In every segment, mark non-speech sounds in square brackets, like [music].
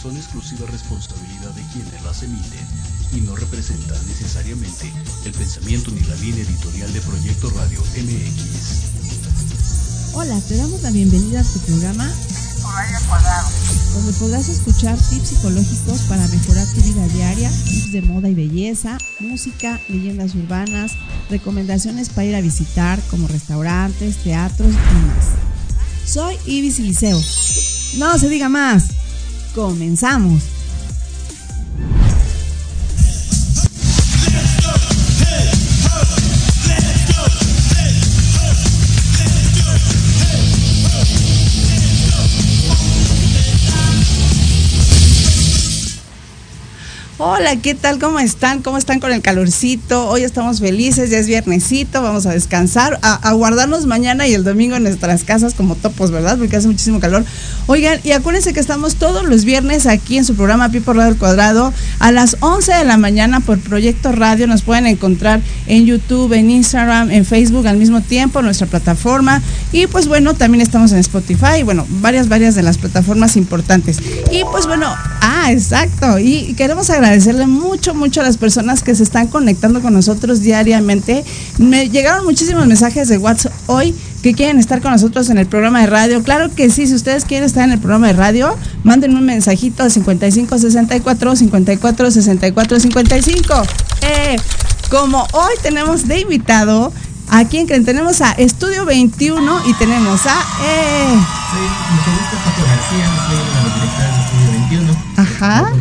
son exclusiva responsabilidad de quienes las emiten y no representan necesariamente el pensamiento ni la línea editorial de Proyecto Radio MX. Hola, te damos la bienvenida a tu programa donde podrás escuchar tips psicológicos para mejorar tu vida diaria, tips de moda y belleza, música, leyendas urbanas, recomendaciones para ir a visitar como restaurantes, teatros y más. Soy Ibis Liceo. No se diga más. Comenzamos. Hola, ¿qué tal? ¿Cómo están? ¿Cómo están con el calorcito? Hoy estamos felices, ya es viernesito, vamos a descansar, a, a mañana y el domingo en nuestras casas como topos, ¿verdad? Porque hace muchísimo calor. Oigan, y acuérdense que estamos todos los viernes aquí en su programa Pi por Radio al Cuadrado a las 11 de la mañana por Proyecto Radio. Nos pueden encontrar en YouTube, en Instagram, en Facebook al mismo tiempo, nuestra plataforma. Y pues bueno, también estamos en Spotify, bueno, varias, varias de las plataformas importantes. Y pues bueno, ah, exacto. Y queremos agradecerle mucho, mucho a las personas que se están conectando con nosotros diariamente. Me llegaron muchísimos mensajes de WhatsApp hoy que quieren estar con nosotros en el programa de radio. Claro que sí, si ustedes quieren estar en el programa de radio, manden un mensajito al 5564 54 64 55. Eh, como hoy tenemos de invitado a quien creen, tenemos a Estudio 21 y tenemos a eh, Soy mucho gusto, Paco García, soy de de Estudio 21. Ajá.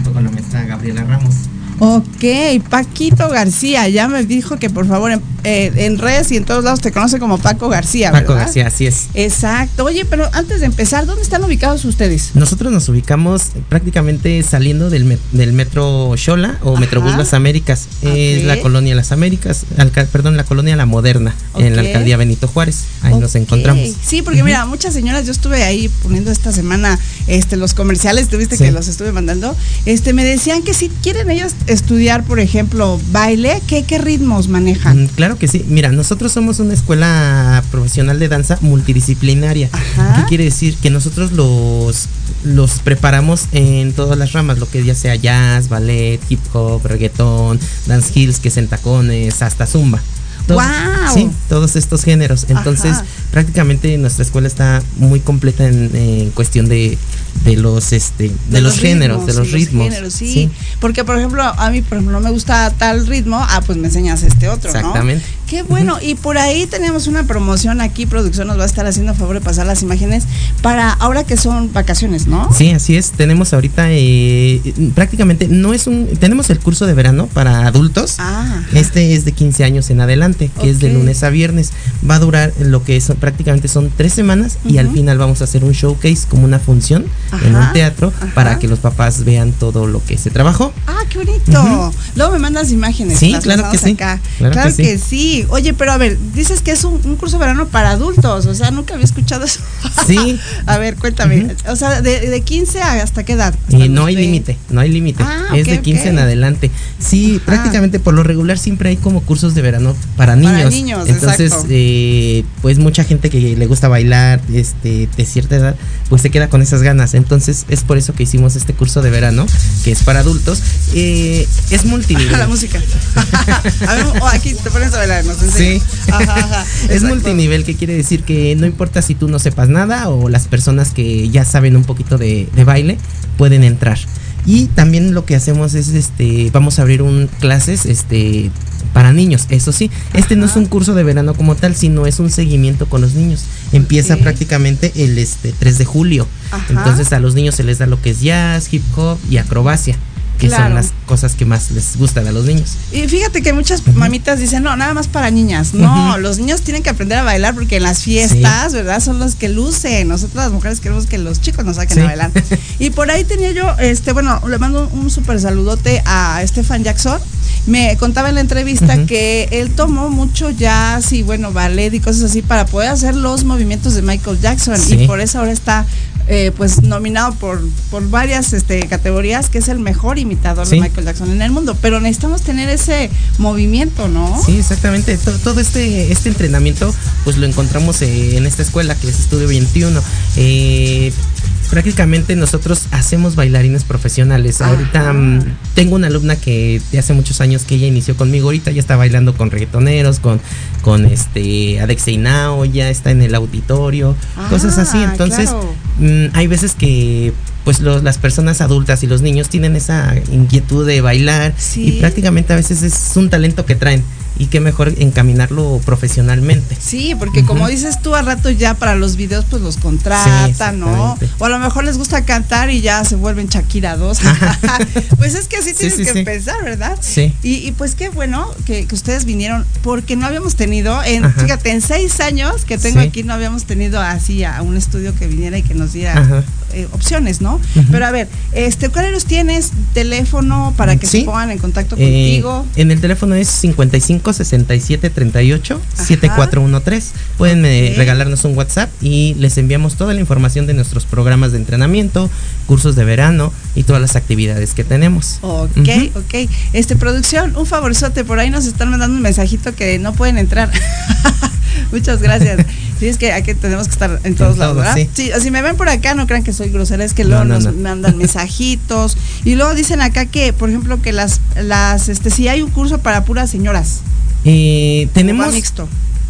Gabriela Ramos. Ok, Paquito García, ya me dijo que por favor en, eh, en redes y en todos lados te conoce como Paco García. Paco ¿verdad? García, así es. Exacto. Oye, pero antes de empezar, ¿dónde están ubicados ustedes? Nosotros nos ubicamos prácticamente saliendo del, met- del metro Xola o Ajá. Metrobús Las Américas. Es la colonia Las Américas, perdón, la colonia La Moderna, en la alcaldía Benito Juárez. Ahí nos encontramos. Sí, porque mira, muchas señoras, yo estuve ahí poniendo esta semana este los comerciales, tuviste Sí. que los estuve mandando, este me decían que si quieren ellas estudiar, por ejemplo, baile, ¿qué, qué ritmos manejan? Mm, Claro que sí. Mira, nosotros somos una escuela profesional de danza multidisciplinaria. Ajá. ¿Qué quiere decir? Que nosotros los, los preparamos en todas las ramas, lo que ya sea jazz, ballet, hip hop, reggaetón, dance heels, que es en tacones, hasta zumba. ¡Guau! Sí, todos estos géneros. Entonces, Ajá. prácticamente nuestra escuela está muy completa en, en cuestión de, de los este de, los, géneros, de ritmos, los ritmos. géneros, sí. Porque, por ejemplo, a mí, por ejemplo, no me gusta tal ritmo, ah, pues me enseñas este otro, ¿no? Exactamente. Qué bueno. Y por ahí tenemos una promoción aquí, producción nos va a estar haciendo favor de pasar las imágenes para ahora que son vacaciones, ¿no? Sí, así es. Tenemos ahorita eh, prácticamente no es un tenemos el curso de verano para adultos. Ah. Este es de 15 años en adelante, que es de lunes a viernes. Va a durar lo que son prácticamente son tres semanas y al final vamos a hacer un showcase como una función en un teatro ajá. para que los papás vean todo lo que se trabajó. Ah, qué bonito. Luego me mandas imágenes. Sí, claro que sí. acá. Claro Claro, que que, sí. Oye, pero a ver, dices que es un, un curso de verano para adultos. O sea, nunca había escuchado eso. Sí. [laughs] a ver, cuéntame. O sea, de, de 15 a hasta qué edad? Y Hasta no hay límite, no hay límite. Ah, es de 15 en adelante. Sí, prácticamente por lo regular siempre hay como cursos de verano para niños. Para niños, Entonces, eh, pues mucha gente que le gusta bailar este, de cierta edad, pues se queda con esas ganas. Entonces, es por eso que hicimos este curso de verano, que es para adultos. Eh, es multinivel. [laughs] la música. a ver, oh, aquí te pones a bailar, nos Sí. enseñas. Ajá, ajá, [laughs] es exacto. multinivel, que quiere decir que no importa si tú no sepas nada o las personas que ya saben un poquito de, de baile pueden entrar. Y también lo que hacemos es este vamos a abrir un clases este para niños, eso sí, este no es un curso de verano como tal, sino es un seguimiento con los niños. Empieza prácticamente el este 3 de julio. Ajá. Entonces a los niños se les da lo que es jazz, hip hop y acrobacia, que Claro. son las cosas que más les gustan a los niños. Y fíjate que muchas mamitas dicen, no, nada más para niñas. No, los niños tienen que aprender a bailar porque en las fiestas, ¿verdad? Son los que lucen. Nosotras las mujeres queremos que los chicos nos saquen Sí. a bailar. [laughs] Y por ahí tenía yo, este, bueno, le mando un súper saludote a Stefan Jackson, me contaba en la entrevista que él tomó mucho jazz y bueno, ballet y cosas así para poder hacer los movimientos de Michael Jackson Sí. y por eso ahora está eh, pues nominado por, por varias este, categorías que es el mejor imitador Sí. de Michael Jackson en el mundo, pero necesitamos tener ese movimiento, ¿no? Sí, exactamente. To- Todo este, este entrenamiento, pues lo encontramos eh, en esta escuela que es Estudio 21. Eh, prácticamente nosotros hacemos bailarines profesionales. Ajá. Ahorita mm, tengo una alumna que de hace muchos años que ella inició conmigo. Ahorita ya está bailando con reggaetoneros, con, con este Adex Inao, ya está en el auditorio, cosas así. Ah, Entonces, claro. mm, hay veces que pues los- las personas adultas y los niños tienen esa inquietud de bailar Sí. y prácticamente a veces es un talento que traen y qué mejor encaminarlo profesionalmente. Sí, porque como dices tú, a rato ya para los videos pues los contratan, ¿no? O a lo mejor les gusta cantar y ya se vuelven Shakira 2. [laughs] pues es que así Sí, tienes sí, que empezar, ¿verdad? Sí. Y, y pues qué bueno que, que ustedes vinieron, porque no habíamos tenido, en, Ajá. fíjate, en seis años que tengo aquí no habíamos tenido así a un estudio que viniera y que nos diera Ajá. Eh, opciones, ¿no? Pero a ver, este, ¿cuáles tienes? Teléfono para que Sí. se pongan en contacto Eh, contigo. en el teléfono es 55 67 38 7413. Pueden eh, regalarnos un WhatsApp y les enviamos toda la información de nuestros programas de entrenamiento, cursos de verano y todas las actividades que tenemos. Ok, Ujú. ok. Este, producción, un favorzote, por ahí nos están mandando un mensajito que no pueden entrar. [laughs] [laughs] Muchas gracias. Sí, es que aquí tenemos que estar en todos En lados, todo, ¿verdad? sí. Sí, si me ven por acá, no crean que soy grosera, es que luego No, no, nos no. mandan [laughs] mensajitos. Y luego dicen acá que, por ejemplo, que las, las, este, si hay un curso para puras señoras. Eh, ¿o va tenemos mixto.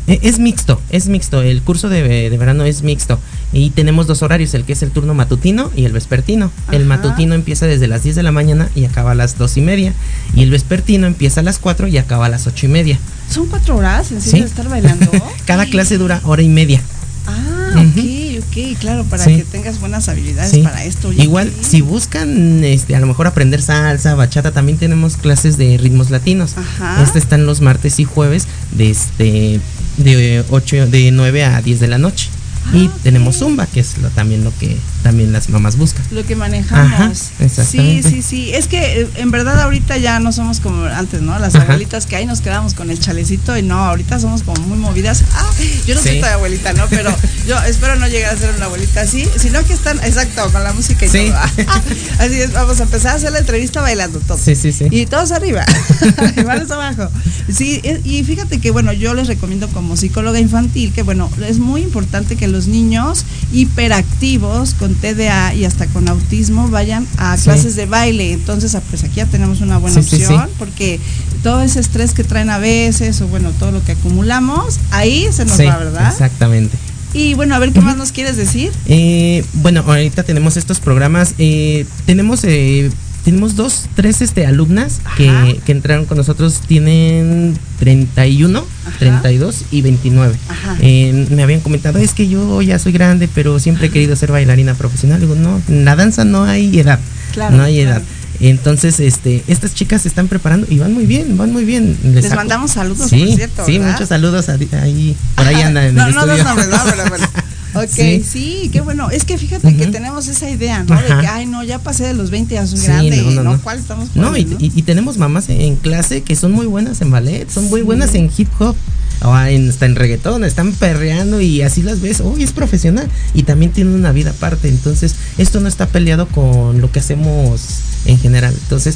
Eh, Es mixto, es mixto. El curso de, de verano es mixto. Y tenemos dos horarios, el que es el turno matutino y el vespertino. El matutino empieza desde las 10 de la mañana y acaba a las dos y media. Y el vespertino empieza a las 4 y acaba a las ocho y media. Son cuatro horas, ¿en Sí. de estar bailando? [laughs] Cada clase dura hora y media. Ah, Ujú. ok, ok, claro, para Sí. que tengas buenas habilidades Sí. para esto. Igual, si buscan este, a lo mejor aprender salsa, bachata, también tenemos clases de ritmos latinos. Ajá. Este están los martes y jueves de este de 8 de 9 a 10 de la noche. y Ah, ok. tenemos zumba, que es lo, también lo que también las mamás buscan. lo que manejamos. Ajá, sí, sí, sí. Es que eh, en verdad ahorita ya no somos como antes, ¿no? Las Ajá. abuelitas que ahí nos quedamos con el chalecito y no, ahorita somos como muy movidas. Ah, yo no soy tan abuelita, ¿no? Pero [laughs] yo espero no llegar a ser una abuelita así, sino que están, exacto, con la música y Sí. todo. [laughs] Así es, vamos a empezar a hacer la entrevista bailando todo. Sí, sí, sí. Y todos arriba, [laughs] y manos abajo. Sí, e- y fíjate que, bueno, yo les recomiendo como psicóloga infantil que, bueno, es muy importante que los niños hiperactivos con TDA y hasta con autismo vayan a Sí. clases de baile. Entonces, ah, pues aquí ya tenemos una buena Sí, opción, sí. porque todo ese estrés que traen a veces, o bueno, todo lo que acumulamos, ahí se nos va, ¿verdad? Exactamente. Y bueno, a ver qué más nos quieres decir. Eh, bueno, ahorita tenemos estos programas. eh, tenemos eh, tenemos dos, tres este, alumnas que, que entraron con nosotros. Tienen 31, Ajá. 32 y 29. Ajá. Eh, me habían comentado, es que yo ya soy grande, pero siempre he querido ser bailarina profesional. Digo, no, en la danza no hay edad. Claro, no hay claro. edad. Entonces, este, estas chicas se están preparando y van muy bien, van muy bien. Les mandamos saludos, sí, por cierto. Sí, ¿verdad? muchos saludos a- ahí, por ahí [laughs] andan en no, el no estudio. dos nombres, no, pero bueno. [laughs] Ok, sí. Sí. qué bueno. Es que fíjate que tenemos esa idea, ¿no? De que, ay, no, ya pasé de los 20, ya soy Sí, grande. no, no, No. ¿Cuál estamos No, y, poniendo? y- y tenemos mamás en clase que son muy buenas en ballet, son muy Sí. buenas en hip hop, o en, hasta en reggaetón, están perreando y así las ves, uy, es profesional y también tienen una vida aparte, entonces esto no está peleado con lo que hacemos en general, entonces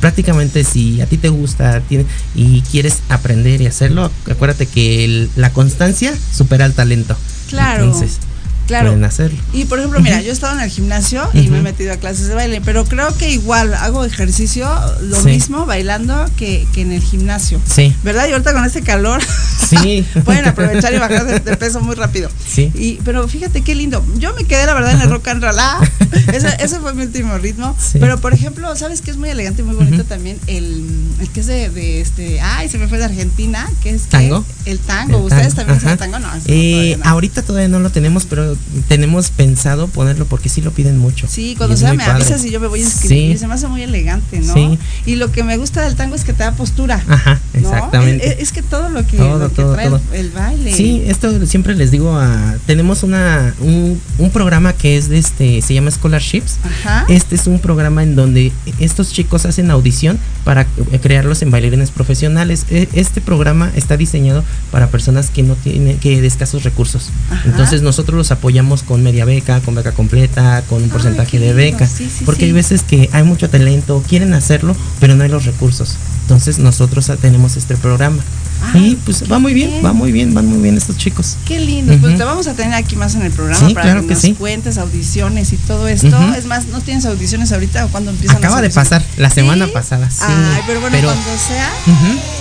prácticamente si a ti te gusta tiene- y quieres aprender y hacerlo, acuérdate que el- la constancia supera el talento. Claro, claro. pueden hacerlo. Y por ejemplo, mira, yo he estado en el gimnasio y me he metido a clases de baile, pero creo que igual hago ejercicio lo Sí. mismo bailando que, que en el gimnasio. Sí, ¿Verdad? Y ahorita con este calor [laughs] sí. [laughs] pueden aprovechar y bajar de, de peso muy rápido. Sí. Y, pero fíjate qué lindo. Yo me quedé, la verdad, en el rock and roll. Ah, [laughs] ese, ese fue mi último ritmo. Sí. Pero, por ejemplo, ¿sabes qué es muy elegante y muy bonito también? El, el que es de, de este. Ay, se me fue de Argentina. que es que- ¿Tango? El tango. El ¿Ustedes tango, también hacen tango? No, eso no, Eh, todavía no. ahorita todavía no lo tenemos, pero tenemos pensado ponerlo porque sí lo piden mucho. Sí, cuando sea me padre. avisas y yo me voy a inscribir. Sí. Se me hace muy elegante, ¿no? Sí. Y lo que me gusta del tango es que te da postura. Ajá, ¿no? exactamente. Es, es que todo lo que, Todo, lo que todo, trae todo. el baile. Sí, esto siempre les digo a tenemos una un, un programa que es de este se llama Scholarships. Ajá. Este es un programa en donde estos chicos hacen audición para crearlos en bailarines profesionales. E- Este programa está diseñado para personas que no tienen que de escasos recursos. Ajá. Entonces nosotros los apoyamos con media beca, con beca completa, con un porcentaje de beca, Sí, sí, porque sí. hay veces que hay mucho talento, quieren hacerlo, pero no hay los recursos. Entonces nosotros ah, tenemos este programa. Ay, y pues va muy bien, bien. va muy bien, van muy bien estos chicos. Qué lindo, pues te vamos a tener aquí más en el programa Sí, para claro que, que nos sí. cuentes audiciones y todo esto. Es más, ¿no tienes audiciones ahorita o cuando empiezan Acaba las de pasar, la semana ¿Sí? pasada, sí. Ay, pero bueno, pero- cuando sea,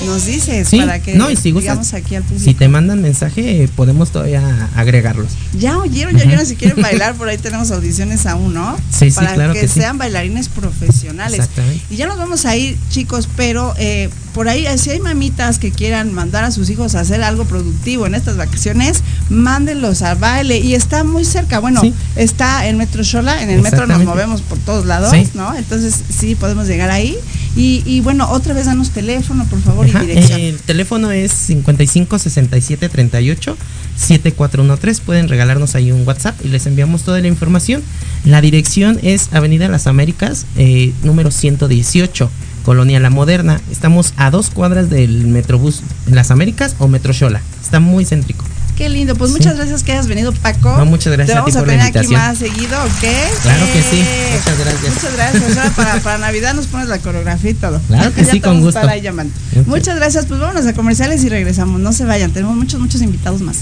nos dices Sí, para que no, y si digamos aquí al público. Si te mandan mensaje, podemos todavía agregarlos. Ya oyeron, ya oyeron si quieren bailar, por ahí tenemos audiciones aún, ¿no? Sí, sí, Para claro que, que sí. sean bailarines profesionales. Exactamente. Y ya nos vamos a ir, chicos, pero eh, por ahí, si hay mamitas que quieran mandar a sus hijos a hacer algo productivo en estas vacaciones, mándenlos al baile. Y está muy cerca, bueno, Sí. está en Metro Xola, en el metro nos movemos por todos lados, Sí. ¿no? Entonces sí podemos llegar ahí. Y, y bueno, otra vez danos teléfono, por favor, Ajá, y dirección. El teléfono es 55 67 38 7413. Pueden regalarnos ahí un WhatsApp y les enviamos toda la información. La dirección es Avenida Las Américas, eh, número 118, Colonia La Moderna. Estamos a dos cuadras del Metrobús Las Américas o Metro Xola. Está muy céntrico. Qué lindo, pues Sí. muchas gracias que hayas venido, Paco. No, muchas gracias Te a vamos ti a, por la tener aquí invitación. más seguido, ¿ok? Claro que sí, Eh, muchas gracias. Muchas gracias. Ahora para, para Navidad nos pones la coreografía y todo. Claro que [laughs] sí, con vamos gusto. ahí llamando. Muchas gracias, pues vámonos a comerciales y regresamos. No se vayan, tenemos muchos, muchos invitados más.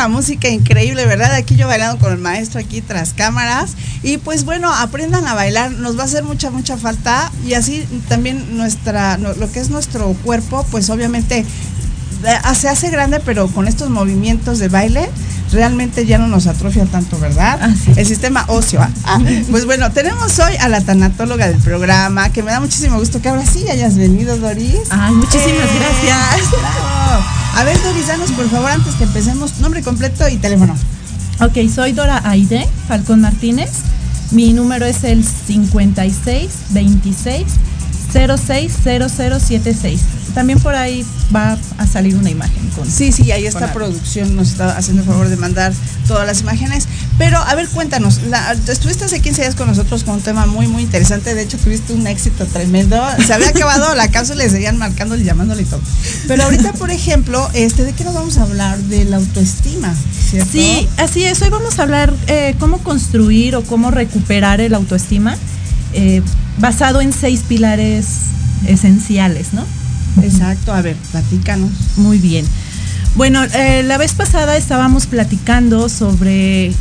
La música? Increíble, ¿verdad? Aquí yo bailando con el maestro aquí tras cámaras. Y pues bueno, aprendan a bailar, nos va a hacer mucha, mucha falta. Y así también nuestra, lo que es nuestro cuerpo, pues obviamente eh, se hace grande, pero con estos movimientos de baile realmente ya no nos atrofia tanto, ¿verdad? Es. El sistema óseo. ¿ah? Ah, [laughs] pues bueno, tenemos hoy a la tanatóloga del programa, que me da muchísimo gusto que ahora sí hayas venido, Doris. Ay, muchísimas Eh, gracias. [laughs] bravo. A ver, Doris, danos por favor, antes que empecemos, nombre completo y teléfono. Ok, soy Dora Aide Falcón Martínez. Mi número es el 56 26 060076. También por ahí va a salir una imagen con. Sí, sí, ahí esta producción nos está haciendo el favor de mandar todas las imágenes. Pero, a ver, cuéntanos, la- estuviste hace 15 días con nosotros con un tema muy, muy interesante. De hecho, tuviste un éxito tremendo. Se había acabado [laughs] la cápsula y seguían marcándole y llamándole y todo. Pero ahorita, por ejemplo, este, ¿de qué nos vamos a hablar? De la autoestima, ¿cierto? Sí, así es. Hoy vamos a hablar eh, cómo construir o cómo recuperar el autoestima eh, basado en seis pilares esenciales, ¿no? Exacto, a ver, platícanos. Muy bien. Bueno, eh, la vez pasada estábamos platicando sobre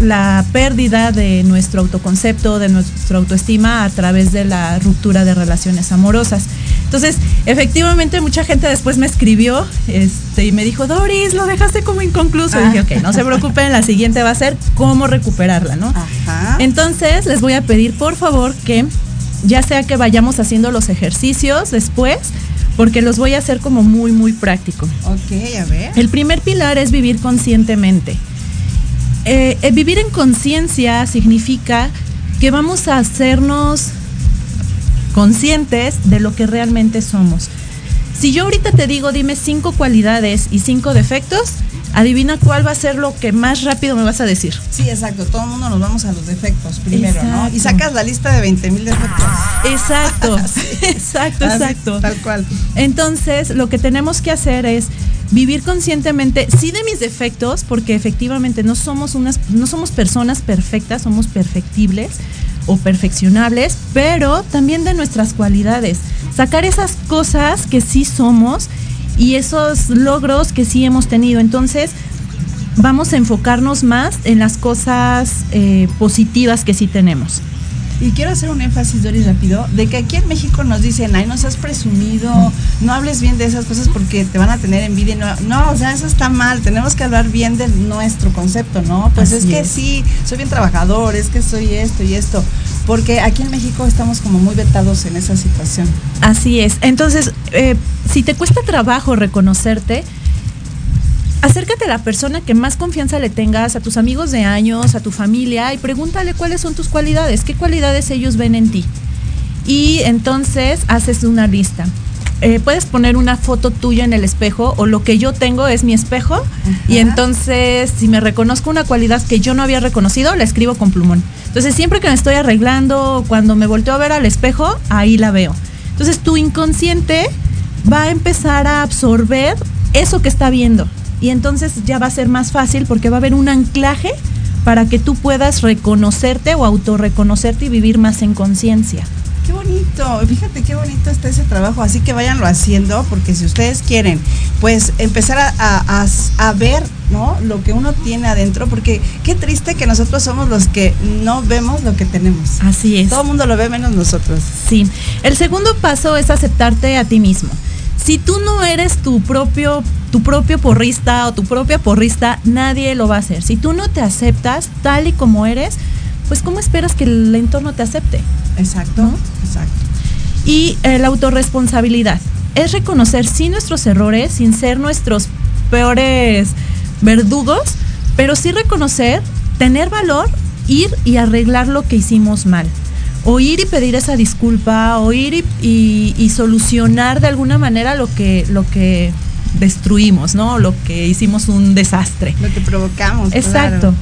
la pérdida de nuestro autoconcepto, de nuestra autoestima a través de la ruptura de relaciones amorosas. Entonces, efectivamente, mucha gente después me escribió este, y me dijo, Doris, lo dejaste como inconcluso. Y dije, ok, no se preocupen, la siguiente va a ser cómo recuperarla, ¿no? Ajá. Entonces, les voy a pedir, por favor, que ya sea que vayamos haciendo los ejercicios después, porque los voy a hacer como muy, muy práctico. ok, a ver. El primer pilar es vivir conscientemente. Eh, eh, vivir en conciencia significa que vamos a hacernos conscientes de lo que realmente somos. Si yo ahorita te digo, dime cinco cualidades y cinco defectos, adivina cuál va a ser lo que más rápido me vas a decir. Sí, exacto. Todo el mundo nos vamos a los defectos primero, ¿no? Y sacas la lista de 20 mil defectos. Exacto, [laughs] exacto, Así, exacto. Tal cual. Entonces, lo que tenemos que hacer es vivir conscientemente, sí de mis defectos, porque efectivamente no somos unas, no somos personas perfectas, somos perfectibles o perfeccionables, pero también de nuestras cualidades. Sacar esas cosas que sí somos y esos logros que sí hemos tenido. Entonces, vamos a enfocarnos más en las cosas eh, positivas que sí tenemos. Y quiero hacer un énfasis, Doris, rápido, de que aquí en México nos dicen, ay, no seas presumido, no hables bien de esas cosas porque te van a tener envidia. No, no o sea, eso está mal, tenemos que hablar bien de nuestro concepto, ¿no? Pues es que sí, soy bien trabajador, es que soy esto y esto, porque aquí en México estamos como muy vetados en esa situación. Así es. Entonces, eh, si te cuesta trabajo reconocerte, acércate a la persona que más confianza le tengas, a tus amigos de años, a tu familia, y pregúntale cuáles son tus cualidades, qué cualidades ellos ven en ti. Y entonces haces una lista. Eh, puedes poner una foto tuya en el espejo o lo que yo tengo es mi espejo y entonces si me reconozco una cualidad que yo no había reconocido la escribo con plumón. Entonces siempre que me estoy arreglando cuando me volteo a ver al espejo ahí la veo. Entonces tu inconsciente va a empezar a absorber eso que está viendo y entonces ya va a ser más fácil porque va a haber un anclaje para que tú puedas reconocerte o autorreconocerte y vivir más en conciencia. Qué bonito, fíjate qué bonito está ese trabajo, así que váyanlo haciendo, porque si ustedes quieren, pues empezar a, a- a- a ver, ¿no? Lo que uno tiene adentro, porque qué triste que nosotros somos los que no vemos lo que tenemos. Así es. Todo el mundo lo ve menos nosotros. Sí. El segundo paso es aceptarte a ti mismo. Si tú no eres tu propio, tu propio porrista o tu propia porrista, nadie lo va a hacer. Si tú no te aceptas tal y como eres, pues ¿cómo esperas que el entorno te acepte? Exacto, ¿No? exacto. Y eh, la autorresponsabilidad es reconocer sí nuestros errores sin ser nuestros peores verdugos, pero sí reconocer, tener valor, ir y arreglar lo que hicimos mal. O ir y pedir esa disculpa, o ir y, y- y solucionar de alguna manera lo que, lo que destruimos, ¿no? Lo que hicimos un desastre. Lo que provocamos. Exacto. claro.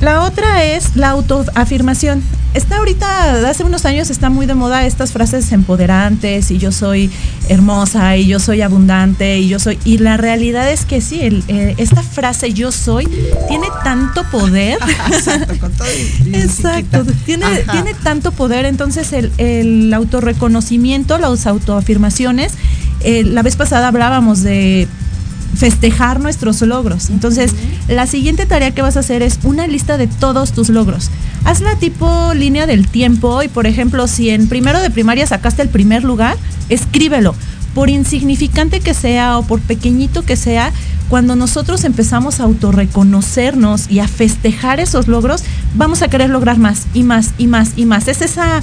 La otra es la autoafirmación. Está ahorita, hace unos años está muy de moda estas frases empoderantes y yo soy hermosa y yo soy abundante y yo soy... Y la realidad es que sí, el, eh, esta frase yo soy tiene tanto poder. [laughs] Exacto, con todo [laughs] Exacto, tiene, Ajá. tiene tanto poder, entonces el, el autorreconocimiento, las autoafirmaciones, eh, la vez pasada hablábamos de festejar nuestros logros. Entonces, la siguiente tarea que vas a hacer es una lista de todos tus logros. Hazla tipo línea del tiempo y, por ejemplo, si en primero de primaria sacaste el primer lugar, escríbelo. Por insignificante que sea o por pequeñito que sea, cuando nosotros empezamos a autorreconocernos y a festejar esos logros, vamos a querer lograr más y más y más y más. Es esa,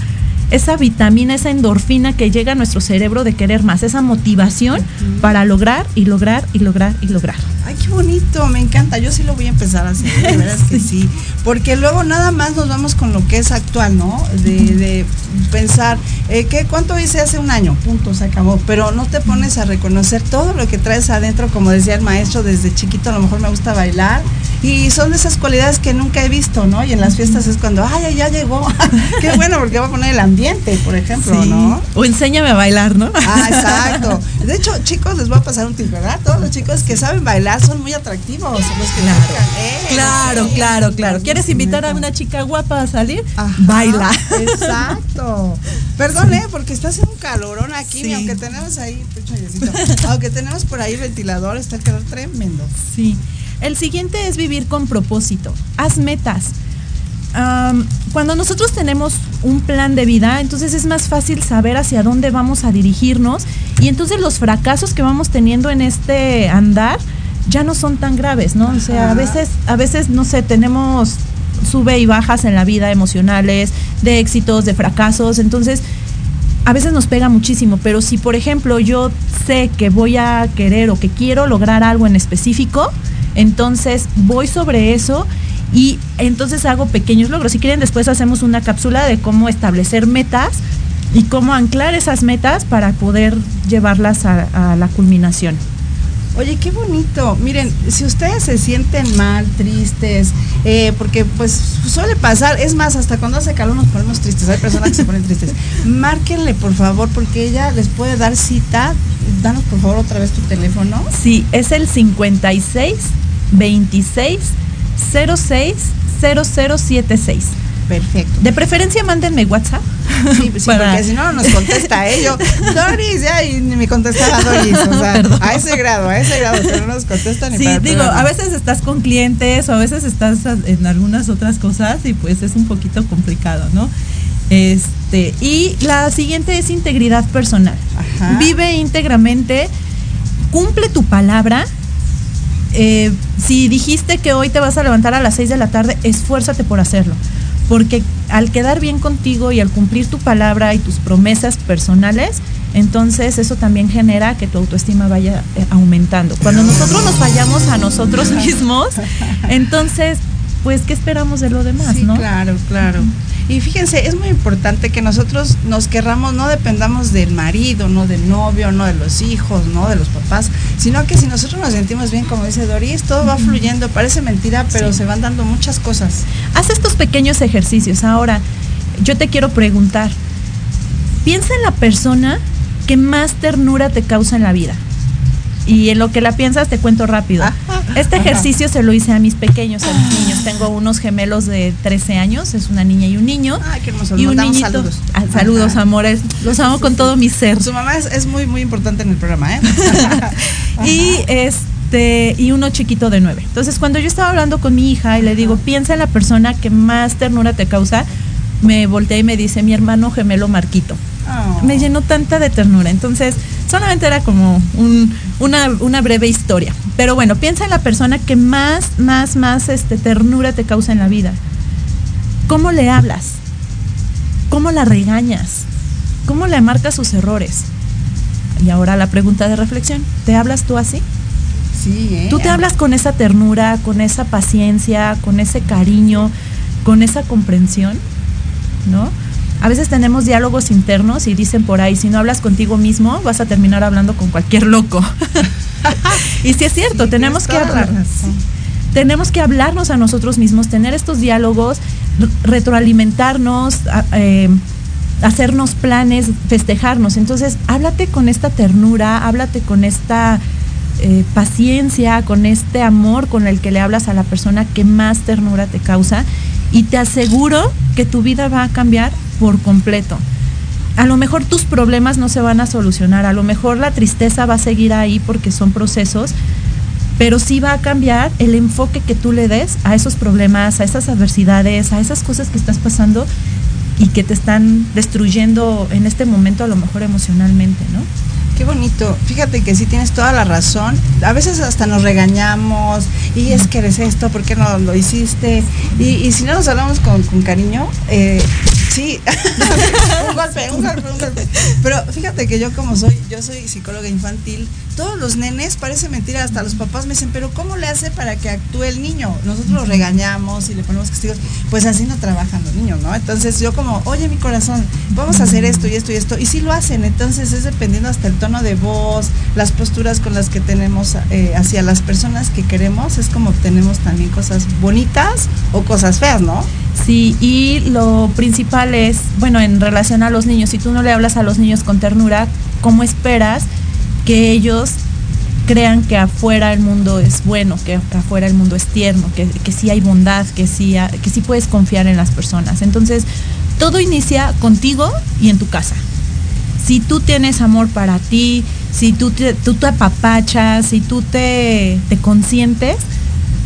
esa vitamina, esa endorfina que llega a nuestro cerebro de querer más, esa motivación para lograr y lograr y lograr y lograr. Ay, qué bonito, me encanta. Yo sí lo voy a empezar a hacer, de [laughs] veras que sí. Porque luego nada más nos vamos con lo que es actual, ¿no? De, de pensar, eh, ¿qué, ¿cuánto hice hace un año? Punto, se acabó. Pero no te pones a reconocer todo lo que traes adentro, como decía el maestro, desde chiquito a lo mejor me gusta bailar. Y son de esas cualidades que nunca he visto, ¿no? Y en las fiestas es cuando, ay, ya llegó. [laughs] qué bueno, porque va a poner el ambiente, por ejemplo, ¿no? O enséñame a bailar, ¿no? Ah, [laughs] exacto. De hecho, chicos, les voy a pasar un tip, ¿verdad? Todos los chicos que saben bailar son muy atractivos. Los que tocan, ¿eh? Claro, claro, claro. ¿Quieres invitar a una chica guapa a salir? Ajá, Baila. Exacto. [laughs] Perdón, ¿eh? Porque está haciendo un calorón aquí, Sí. aunque tenemos ahí, aunque tenemos por ahí ventilador, está el calor tremendo. Sí. El siguiente es vivir con propósito. Haz metas. Am, cuando nosotros tenemos un plan de vida, entonces es más fácil saber hacia dónde vamos a dirigirnos y entonces los fracasos que vamos teniendo en este andar ya no son tan graves, ¿no? O sea, a veces, a veces, no sé, tenemos sube y bajas en la vida emocionales, de éxitos, de fracasos, entonces a veces nos pega muchísimo, pero si por ejemplo yo sé que voy a querer o que quiero lograr algo en específico, entonces voy sobre eso y entonces hago pequeños logros. Si quieren después hacemos una cápsula de cómo establecer metas y cómo anclar esas metas para poder llevarlas a, a la culminación. Oye, qué bonito. Miren, si ustedes se sienten mal, tristes, eh, porque pues suele pasar, es más, hasta cuando hace calor nos ponemos tristes, hay personas que se ponen tristes. [laughs] Márquenle, por favor, porque ella les puede dar cita. Danos, por favor, otra vez tu teléfono. Sí, es el 56 26 06 0076. Perfecto. De preferencia mándenme WhatsApp. Sí, sí, Para- porque si no nos contesta ello. Doris, ya, y ni me contestaba Doris. O sea, [laughs] Perdón. a ese grado, a ese grado, que no nos contesta ni Sí, para digo, a veces estás con clientes o a veces estás en algunas otras cosas y pues es un poquito complicado, ¿no? Este, y la siguiente es integridad personal. Ajá. Vive íntegramente, cumple tu palabra. Eh, si dijiste que hoy te vas a levantar a las 6 de la tarde, esfuérzate por hacerlo. Porque al quedar bien contigo y al cumplir tu palabra y tus promesas personales, entonces eso también genera que tu autoestima vaya eh, aumentando. Cuando nosotros nos fallamos a nosotros [laughs] mismos, entonces, pues, ¿qué esperamos de lo demás, Sí, no? claro, claro. Y fíjense, es muy importante que nosotros nos querramos, no dependamos del marido, no del novio, no de los hijos, no de los papás, sino que si nosotros nos sentimos bien, como dice Doris, todo va fluyendo, parece mentira, pero Sí. se van dando muchas cosas. Haz estos pequeños ejercicios. Ahora, yo te quiero preguntar, piensa en la persona que más ternura te causa en la vida. Y en lo que la piensas te cuento rápido. Ajá, Este ejercicio se lo hice a mis pequeños, a mis niños. Tengo unos gemelos de 13 años, es una niña y un niño. Ay, qué hermoso. y un niñito. saludos. Ah, saludos, Ajá. amores. Los amo con todo mi ser. Su mamá es, es muy, muy importante en el programa, ¿eh? [laughs] y este y uno chiquito de nueve. Entonces, cuando yo estaba hablando con mi hija y le digo, piensa en la persona que más ternura te causa, me volteé y me dice mi hermano gemelo Marquito. Oh. Me llenó tanta de ternura. Entonces, solamente era como un- una, una breve historia. Pero bueno, piensa en la persona que más, más, más este, ternura te causa en la vida. ¿Cómo le hablas? ¿Cómo la regañas? ¿Cómo le marcas sus errores? Y ahora la pregunta de reflexión, ¿te hablas tú así? Sí, ¿eh? ¿Tú te hablas con esa ternura, con esa paciencia, con ese cariño, con esa comprensión? ¿No? A veces tenemos diálogos internos y dicen por ahí, si no hablas contigo mismo, vas a terminar hablando con cualquier loco. [laughs] y sí es cierto, Sí, tenemos que hablar. Tenemos que hablarnos a nosotros mismos, tener estos diálogos, retroalimentarnos, eh, hacernos planes, festejarnos. Entonces, háblate con esta ternura, háblate con esta eh, paciencia, con este amor con el que le hablas a la persona que más ternura te causa y te aseguro que tu vida va a cambiar por completo. A lo mejor tus problemas no se van a solucionar, a lo mejor la tristeza va a seguir ahí porque son procesos, pero sí va a cambiar el enfoque que tú le des a esos problemas, a esas adversidades, a esas cosas que estás pasando y que te están destruyendo en este momento a lo mejor emocionalmente, ¿no? Qué bonito. Fíjate que sí tienes toda la razón. A veces hasta nos regañamos y es que eres esto, ¿por qué no lo hiciste? Y, si no nos hablamos con, con cariño, eh, sí. [laughs] un golpe, un golpe, un golpe. Pero fíjate que yo como soy, yo soy psicóloga infantil, todos los nenes, parece mentira, hasta los papás me dicen, pero ¿cómo le hace para que actúe el niño? Nosotros lo regañamos y le ponemos castigos, pues así no trabajan los niños, ¿no? Entonces yo como, oye mi corazón, vamos a hacer esto y esto y esto, y sí lo hacen, entonces es dependiendo hasta el tono de voz, las posturas con las que tenemos eh, hacia las personas que queremos, es como tenemos también cosas bonitas o cosas feas, ¿no? Sí, y lo principal es, bueno, en relación a los niños, si tú no le hablas a los niños con ternura, ¿cómo esperas que ellos crean que afuera el mundo es bueno, que afuera el mundo es tierno, que, que sí hay bondad, que sí, que puedes confiar en las personas? Entonces, todo inicia contigo y en tu casa. Si tú tienes amor para ti, si tú te, tú te apapachas, si tú te, te consientes,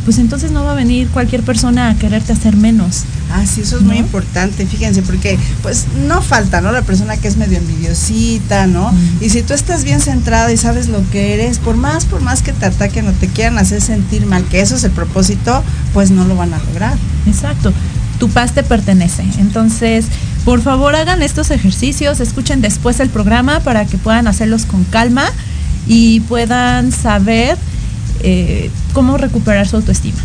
pues entonces no va a venir cualquier persona a quererte hacer menos. Ah, sí, eso es muy importante, fíjense, porque pues no falta, ¿no? La persona que es medio envidiosita, ¿no? Mm. Y si tú estás bien centrada y sabes lo que eres, por más, por más que te ataquen o te quieran hacer sentir mal, que eso es el propósito, pues no lo van a lograr. Exacto. Tu paz te pertenece. Entonces, por favor, hagan estos ejercicios, escuchen después el programa para que puedan hacerlos con calma y puedan saber eh, cómo recuperar su autoestima.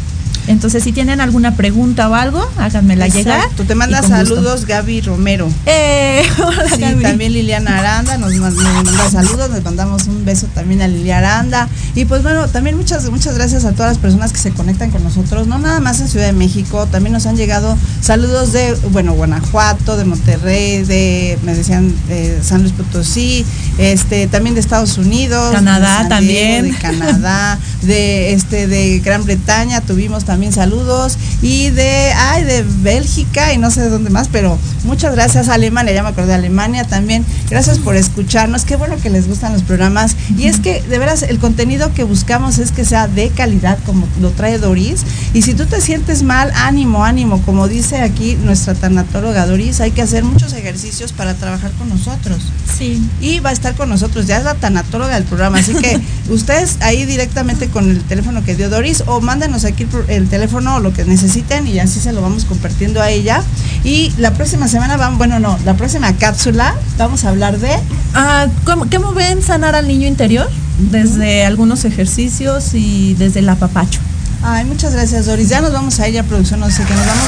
Entonces, si tienen alguna pregunta o algo, háganmela llegar. Exacto, te manda y con gusto. saludos Gaby Romero. Eh, [laughs] hola, Sí, Gaby. también Liliana Aranda nos manda, nos saludos, les mandamos un beso también a Liliana Aranda. Y pues bueno, también muchas, muchas gracias a todas las personas que se conectan con nosotros, no nada más en Ciudad de México, también nos han llegado saludos de, bueno, Guanajuato, de Monterrey, de, me decían, de San Luis Potosí, este, también de Estados Unidos, Canadá de San Diego, también. de Canadá, [laughs] de este, de Gran Bretaña, tuvimos también saludos, y de, ay, de Bélgica y no sé de dónde más, pero muchas gracias a Alemania, ya me acordé de Alemania también, gracias por escucharnos, qué bueno que les gustan los programas, y es que de veras el contenido que buscamos es que sea de calidad, como lo trae Doris, y si tú te sientes mal, ánimo, ánimo, como dice aquí nuestra tanatóloga Doris, hay que hacer muchos ejercicios para trabajar con nosotros Sí. y va a estar con nosotros, ya es la tanatóloga del programa, así que [laughs] ustedes ahí directamente con el teléfono que dio Doris o mándenos aquí el, teléfono o lo que necesiten y así se lo vamos compartiendo a ella. Y la próxima semana van, bueno, no, la próxima cápsula vamos a hablar de Ah, ¿cómo, ¿Cómo ven sanar al niño interior? Desde algunos ejercicios y desde el apapacho. Ay, muchas gracias, Doris. Ya nos vamos a ir a producción, no sé qué nos vamos.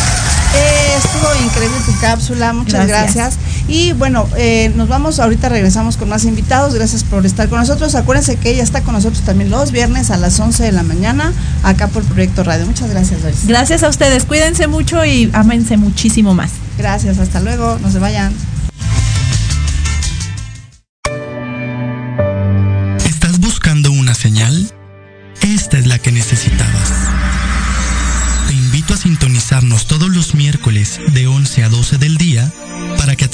Eh, estuvo increíble tu cápsula, muchas gracias. Gracias. Y bueno, eh, nos vamos, ahorita regresamos con más invitados. Gracias por estar con nosotros. Acuérdense que ella está con nosotros también los viernes a las 11 de la mañana, acá por Proyecto Radio. Muchas gracias, Doris. Gracias a ustedes, cuídense mucho y ámense muchísimo más. Gracias, hasta luego, no se vayan. ¿Estás buscando una señal? Esta es la que necesitabas. Te invito a sintonizarnos todos los miércoles de 11 a 12 del día para que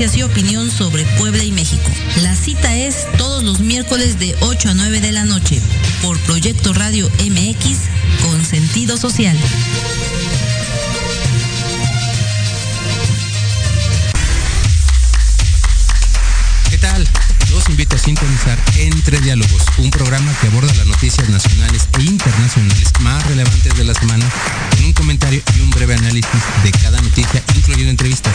noticias y opinión sobre Puebla y México. La cita es todos los miércoles de 8 a 9 de la noche por Proyecto Radio MX con sentido social. ¿Qué tal? Los invito a sintonizar Entre Diálogos, un programa que aborda las noticias nacionales e internacionales más relevantes de la semana, con un comentario y un breve análisis de cada noticia, incluyendo entrevistas.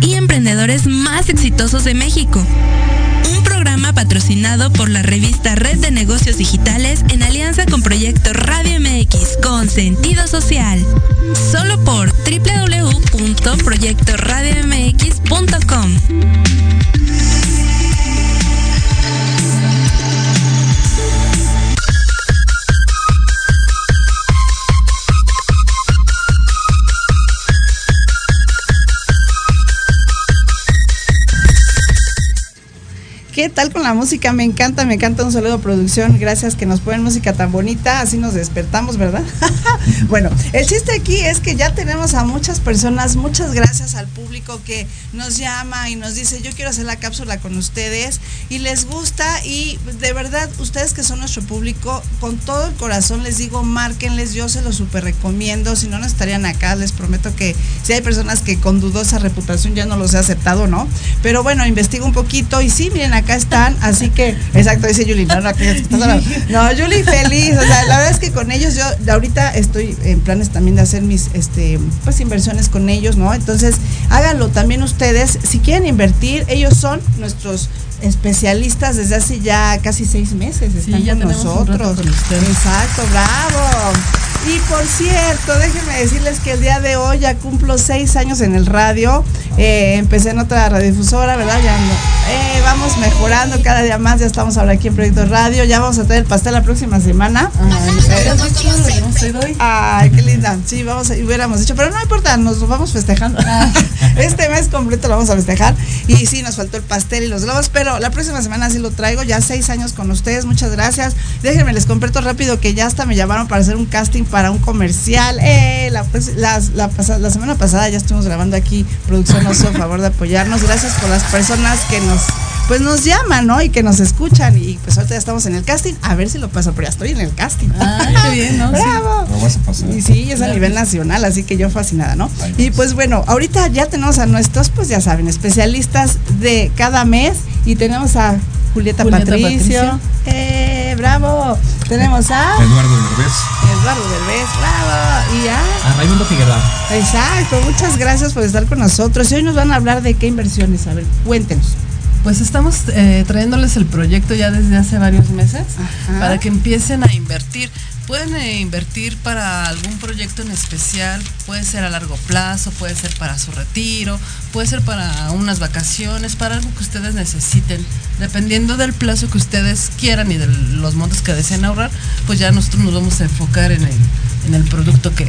Y emprendedores más exitosos de México. Un programa patrocinado por la revista Red de Negocios Digitales en alianza con Proyecto Radio MX con sentido social. Solo por www.proyectoradiomx.com. ¿Qué tal con la música? Me encanta, me encanta. Un saludo producción. Gracias que nos ponen música tan bonita. Así nos despertamos, ¿verdad? [laughs] bueno, el chiste aquí es que ya tenemos a muchas personas. Muchas gracias al público que nos llama y nos dice, yo quiero hacer la cápsula con ustedes. Y les gusta. Y de verdad, ustedes que son nuestro público, con todo el corazón les digo, márquenles. Yo se los super recomiendo. Si no, no estarían acá. Les prometo que si hay personas que con dudosa reputación ya no los he aceptado, ¿no? Pero bueno, investigo un poquito. Y sí, miren, acá están, así que, exacto, dice Yuli, no, no, que estás hablando. no, Yuli feliz, o sea, la verdad es que con ellos yo ahorita estoy en planes también de hacer mis, este, pues inversiones con ellos, ¿no? Entonces, háganlo también ustedes, si quieren invertir, ellos son nuestros especialistas desde hace ya casi seis meses, están ya con nosotros. con. Exacto, bravo. Y por cierto, déjenme decirles que el día de hoy ya cumplo seis años en el radio. Eh, empecé en otra radiodifusora, ¿verdad? Ya no- eh, vamos mejorando cada día más. Ya estamos ahora aquí en Proyecto Radio. Ya vamos a tener el pastel la próxima semana. Ay, qué linda. Sí, vamos a, hubiéramos dicho, pero no importa, nos lo vamos festejando. [laughs] Este mes completo lo vamos a festejar. Y sí, nos faltó el pastel y los globos, pero la próxima semana sí lo traigo. Ya seis años con ustedes, muchas gracias. Déjenme les comparto rápido que ya hasta me llamaron para hacer un casting para un comercial. Eh, la, pues, las- la, pasa- la semana pasada ya estuvimos grabando aquí. Producción Oso, a favor de apoyarnos. Gracias por las personas que nos pues nos llaman, ¿no? Y que nos escuchan. Y pues ahorita ya estamos en el casting. A ver si lo paso, pero ya estoy en el casting. Ah, qué bien, ¿no? [laughs] Sí. ¡Bravo! Lo vas a pasar. Y sí, es a nivel nacional, así que yo fascinada, ¿no? Y pues bueno, ahorita ya tenemos a nuestros, pues ya saben, especialistas de cada mes y tenemos a Julieta, Julieta Patricio. Patricio. ¡Eh, bravo! Tenemos a Eduardo Derbez. Eduardo Derbez, bravo. Y a... A Raimundo Figueroa. Exacto, muchas gracias por estar con nosotros. Y hoy nos van a hablar de qué inversiones. A ver, cuéntenos. Pues estamos eh, trayéndoles el proyecto ya desde hace varios meses Ajá. para que empiecen a invertir. Pueden eh, invertir para algún proyecto en especial, puede ser a largo plazo, puede ser para su retiro, puede ser para unas vacaciones, para algo que ustedes necesiten. Dependiendo del plazo que ustedes quieran y de los montos que deseen ahorrar, pues ya nosotros nos vamos a enfocar en el, en el producto que,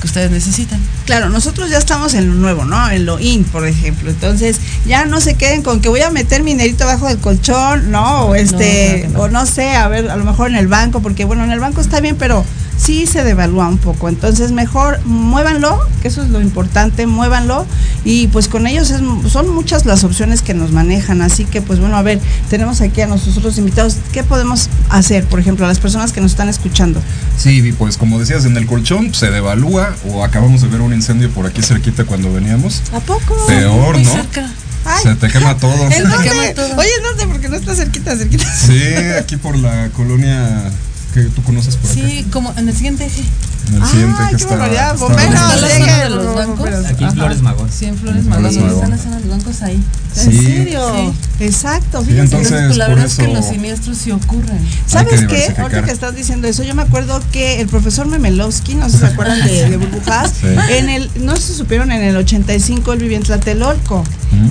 que ustedes necesitan. Claro, nosotros ya estamos en lo nuevo, ¿no? En lo in, por ejemplo. Entonces, ya no se queden con que voy a meter mi dinerito abajo del colchón, ¿no? O este, no. o no sé, a ver, a lo mejor en el banco, porque bueno, en el banco está bien, pero sí se devalúa un poco. Entonces, mejor muévanlo, que eso es lo importante, muévanlo. Y pues con ellos es- son muchas las opciones que nos manejan. Así que, pues bueno, a ver, tenemos aquí a nuestros otros invitados. ¿Qué podemos hacer, por ejemplo, a las personas que nos están escuchando? Sí, pues como decías, en el colchón se devalúa o acabamos de ver un incendio por aquí cerquita cuando veníamos. ¿A poco? Peor, Muy ¿no? cerca. Ay. Se te quema todo. ¿En te dónde? quema todo. Oye, ¿en dónde? Porque no está cerquita, cerquita. Sí, aquí por la colonia que tú conoces por acá. Sí, como en el siguiente eje. En el siguiente Ay, que qué está. barbaridad, está- bomberos, Está la lleguen, zona de los bomberos. bancos. Aquí en Flores Magón. Sí, en Flores En Magón. Flores ¿Dónde Magón. están las zonas de los bancos ahí? ¿En Sí. serio? Exacto, Sí, fíjense. entonces, Pues la verdad es que los siniestros sí ocurren. ¿Sabes que qué? Ahorita que estás diciendo eso, yo me acuerdo que el profesor Memelowski, no sé si se acuerdan de, de burbujas, [laughs] Sí. en el, no si supieron, en el 85 él vivía en Tlatelolco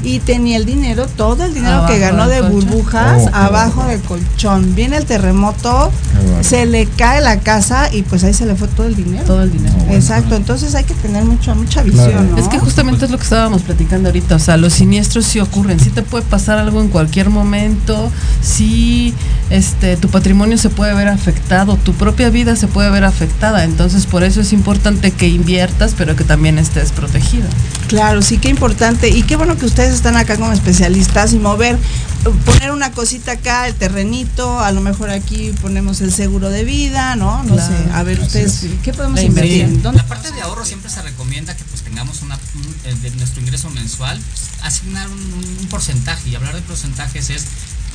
y tenía el dinero, todo el dinero Abajo que ganó de burbujas Oh, abajo del colchón. Viene el terremoto, se le cae la casa y pues ahí se le fue todo el dinero. Todo el dinero. Exacto, entonces hay que tener mucha, mucha visión, Claro. ¿no? Es que justamente es lo que estábamos platicando ahorita, o sea, los siniestros sí ocurren, sí te puede pasar algo en cualquier momento, sí este tu patrimonio se puede ver afectado, tu propia vida se puede ver afectada, entonces por eso es importante que inviertas, pero que también estés protegido. Claro, sí, qué importante. Y qué bueno que ustedes están acá como especialistas y mover, poner una cosita acá, el terrenito, a lo mejor aquí ponemos el seguro de vida, ¿no? No Claro. sé, a ver ustedes, es. ¿qué podemos La invertir? La parte de ahorro siempre se recomienda que pues tengamos una, un- eh, de nuestro ingreso mensual, pues, asignar un, un porcentaje. Y hablar de porcentajes es,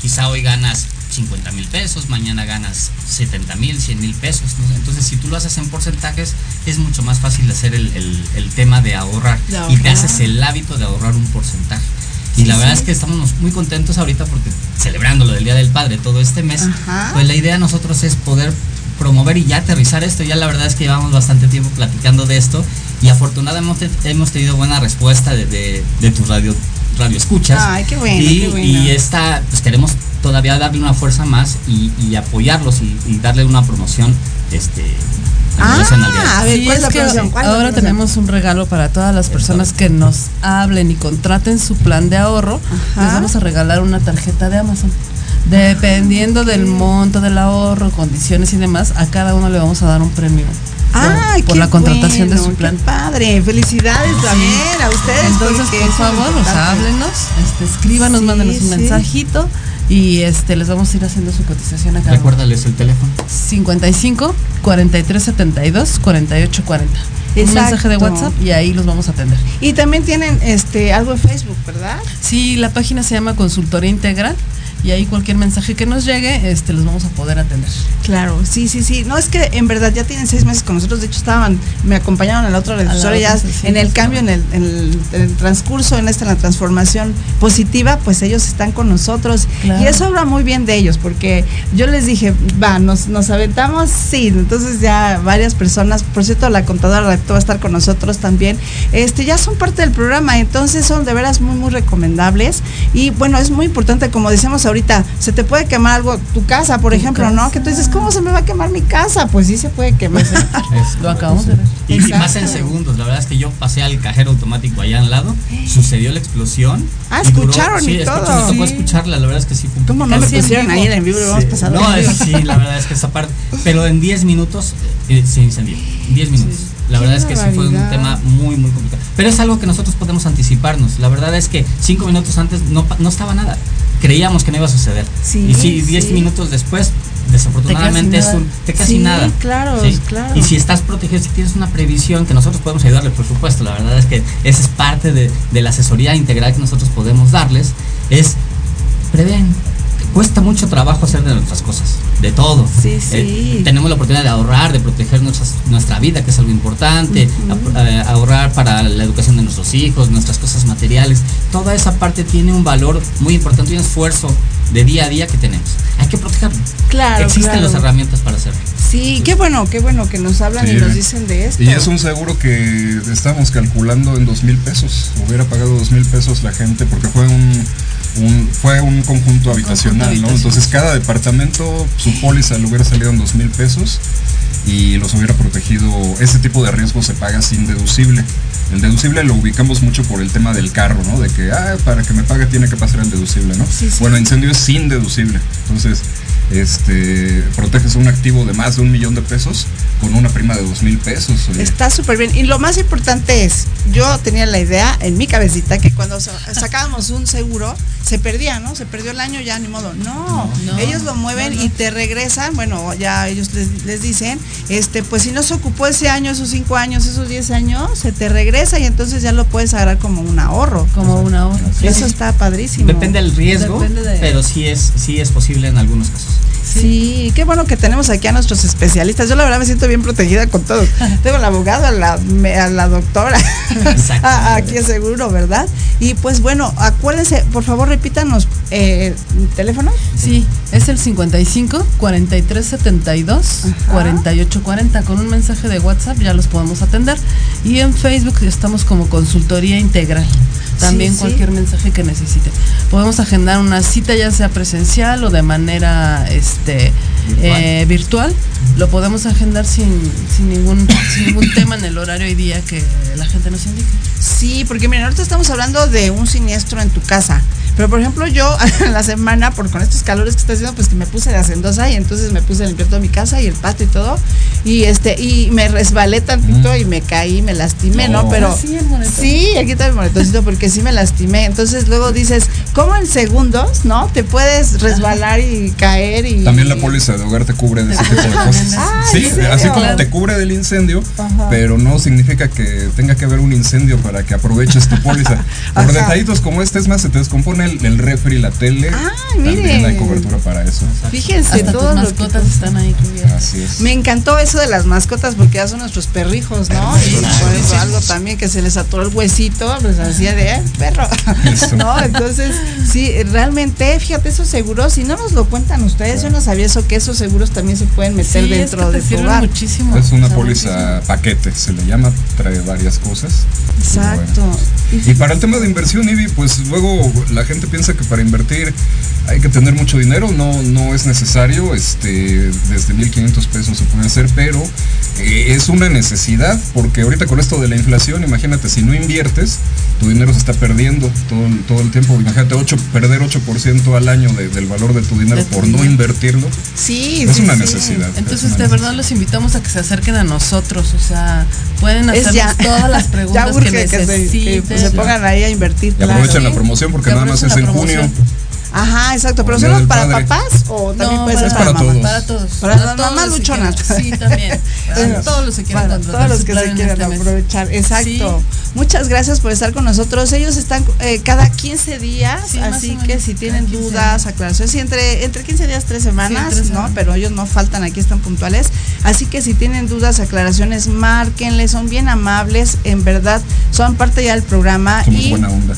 quizá hoy ganas 50 mil pesos, mañana ganas 70 mil, 100 mil pesos. ¿no? Entonces, si tú lo haces en porcentajes, es mucho más fácil hacer el, el- el tema de ahorrar. De Y te haces el hábito de ahorrar un porcentaje. Y la verdad es que estamos muy contentos ahorita porque celebrando lo del Día del Padre todo este mes, Ajá. pues la idea de nosotros es poder promover y ya aterrizar esto. Ya la verdad es que llevamos bastante tiempo platicando de esto y afortunadamente hemos tenido buena respuesta de, de, de tus radio, radio escuchas. Ay, qué bueno, y, qué bueno. y esta, pues queremos todavía darle una fuerza más y, y apoyarlos y, y darle una promoción este, Ah, relación al día. a ver, Sí, ¿cuál es es la que promoción? ¿Cuál es la ahora promoción? tenemos un regalo para todas las personas que nos hablen y contraten su plan de ahorro. Ajá. Les vamos a regalar una tarjeta de Amazon. Dependiendo del monto del ahorro, condiciones y demás, a cada uno le vamos a dar un premio. Por- Ay, por la contratación bueno, de su qué plan. padre, felicidades también a ustedes. Entonces, por favor, o importante. sea, háblenos, este, escríbanos, Sí, mándenos un sí. mensajito y este les vamos a ir haciendo su cotización a cada uno. Recuérdales el teléfono. 55 43 72 48 40. Un Exacto. mensaje de WhatsApp y ahí los vamos a atender. Y también tienen este algo en Facebook, ¿verdad? Sí, la página se llama Consultoría Integral y ahí cualquier mensaje que nos llegue, este, los vamos a poder atender. Claro, sí, sí, sí. No, es que en verdad ya tienen seis meses con nosotros. De hecho, estaban, me acompañaron a la otra la ya sí, en el cambio, en el, en el- en el transcurso, en esta en la transformación positiva, pues ellos están con nosotros. Claro. Y eso habla muy bien de ellos, porque yo les dije, va, nos, nos aventamos, sí. Entonces ya varias personas, por cierto, la contadora va a estar con nosotros también. Este, ya son parte del programa, entonces son de veras muy, muy recomendables. Y bueno, es muy importante, como decíamos ahorita, se te puede quemar algo, tu casa, por Tu ejemplo, ¿no? casa. Que tú dices, ¿cómo se me va a quemar mi casa? Pues sí se puede quemar. [laughs] Es- Lo acabamos de ver. Y, y pasa en segundos. La verdad es que yo pasé al cajero automático allá al lado, sucedió la explosión. Ah, y duró- escucharon y sí, todo. Me tocó Sí. escucharla, la verdad es que sí fue un ¿Cómo no en pusieron ahí en vivo? Lo hemos Sí, pasado. No, es- sí, la verdad es que esa parte. Pero en 10 minutos eh, se incendió. 10 minutos. La verdad es que sí fue un tema muy, muy complicado. Pero es algo que nosotros podemos anticiparnos. La verdad es que 5 minutos antes no, pa- no estaba nada. Creíamos que no iba a suceder. Sí, y sí, 10 sí. minutos después, desafortunadamente, Te es un. Te quedas Sí, nada. claro, claro. Y si estás protegido, si tienes una previsión, que nosotros podemos ayudarle, por supuesto. La verdad es que esa es parte de, de la asesoría integral que nosotros podemos darles. Es prevén. Cuesta mucho trabajo hacer de nuestras cosas, de todo. Sí, sí. Eh, tenemos la oportunidad de ahorrar, de proteger nuestras, nuestra vida, que es algo importante, eh, ahorrar para la educación de nuestros hijos, nuestras cosas materiales. Toda esa parte tiene un valor muy importante y un esfuerzo de día a día que tenemos. Hay que protegerlo. Claro, Existen claro. las herramientas para hacerlo. Sí, qué bueno, qué bueno que nos hablan Sí. y nos dicen de esto. Y es un seguro que estamos calculando en dos mil pesos. Hubiera pagado dos mil pesos la gente porque fue un, un- fue un conjunto habitacional, ¿no? Entonces cada departamento, su póliza le hubiera salido en dos mil pesos y los hubiera protegido. Ese tipo de riesgo se paga sin deducible. El deducible lo ubicamos mucho por el tema del carro, ¿no? De que, ah, para que me pague tiene que pasar el deducible, ¿no? Sí, sí. Bueno, incendio es sin deducible. Entonces, este, proteges un activo de más de un millón de pesos con una prima de dos mil pesos. oye. Está súper bien. Y lo más importante es, yo tenía la idea en mi cabecita que cuando sa- sacábamos un seguro, se perdía, ¿no? Se perdió el año, ya ni modo. No, No, ellos lo mueven no, no. y te regresan, bueno, ya ellos les, les dicen, este, pues si no se ocupó ese año, esos cinco años, esos diez años, se te regresa y entonces ya lo puedes agarrar como un ahorro. Como una hora. Eso está padrísimo. Depende del riesgo, Depende de- pero sí es, sí es posible en algunos casos. Sí, qué bueno que tenemos aquí a nuestros especialistas. Yo la verdad me siento bien protegida con todos. [laughs] Tengo al abogado, a la, me- a la doctora, Exacto. [laughs] a- aquí seguro, ¿verdad? Y pues bueno, acuérdense, por favor repítanos, eh, ¿teléfono? Sí, es el 55 43 72 Ajá. 48 40. Con un mensaje de WhatsApp ya los podemos atender. Y en Facebook estamos como consultoría integral. También Sí, sí. cualquier mensaje que necesite. Podemos agendar una cita ya sea presencial o de manera este Virtual. eh, virtual. Lo podemos agendar sin, sin, ningún, [coughs] sin ningún tema en el horario y día que la gente nos indique. Sí, porque miren, ahorita estamos hablando de un siniestro en tu casa. Pero por ejemplo, yo [laughs] en la semana, por con estos calores que está haciendo, pues que me puse de hacendosa y entonces me puse a limpiar toda mi casa y el patio y todo. Y este, y me resbalé tantito y me caí, me lastimé, ¿no? No. Pero sí, el sí, aquí está el moretoncito porque sí me lastimé. Entonces luego dices, ¿cómo en segundos, no? Te puedes resbalar y caer y. También la póliza de hogar te cubre de ese tipo de [laughs] cosas. Ah, sí, así como Claro. te cubre del incendio, Ajá. pero no significa que tenga que haber un incendio para que aproveches tu póliza. [laughs] Por Ajá. detallitos como este, es más, se te descompone el, el refri, la tele. Ah, hay cobertura para eso. Fíjense Hasta lo que mascotas están ahí cubiertas. Así es. Me encantó eso de las mascotas porque ya son nuestros perrijos, ¿no? Y por ejemplo, algo también que se les atoró el huesito, pues hacía de "Eh, perro. Eso. [laughs] ¿No? Entonces, sí, realmente, fíjate, esos seguros, si no nos lo cuentan ustedes, yo no sabía eso, que esos seguros también se pueden meter Sí, es dentro que te de tu hogar. muchísimo. Es una O sea, póliza muchísimo. paquete, se le llama, trae varias cosas. Y Exacto. bueno, Y para el tema de inversión, Ivy, pues luego la gente piensa que para invertir hay que tener mucho dinero, no, no es necesario, este, desde 1500 pesos se puede hacer, pero eh, es una necesidad, porque ahorita con esto de la inflación, imagínate, si no inviertes, tu dinero se está perdiendo todo, el- todo el tiempo, imagínate, 8, perder 8% al año de- del valor de tu dinero De tu por no dinero. invertirlo, Sí, es sí, una sí. necesidad. es Entonces, una de verdad los invitamos a que se acerquen a nosotros, o sea, pueden hacernos ya. todas las [laughs] Ya preguntas urge que que se, que, pues, se pongan ahí a invertir. Y aprovechen Claro. la promoción porque Que nada más es aprovechen en junio. Ajá, exacto. ¿Pero del para padre. papás o también No, puede para, ser para para mamás? todos. Para todos. Para las todos mamás los que luchonas. Sí, también. [laughs] Para Bueno, todos los que quieran para todos los que se quieran este aprovechar. Exacto. Muchas gracias por estar con nosotros. Ellos están eh, cada 15 días, Sí, así que si tienen 15 dudas, aclaraciones, sí, entre, entre 15 días, 3 semanas, tres ¿no? semanas. Pero ellos no faltan, aquí están puntuales. Así que si tienen dudas, aclaraciones, márquenle, son bien amables, en verdad, son parte ya del programa. Somos y buena onda.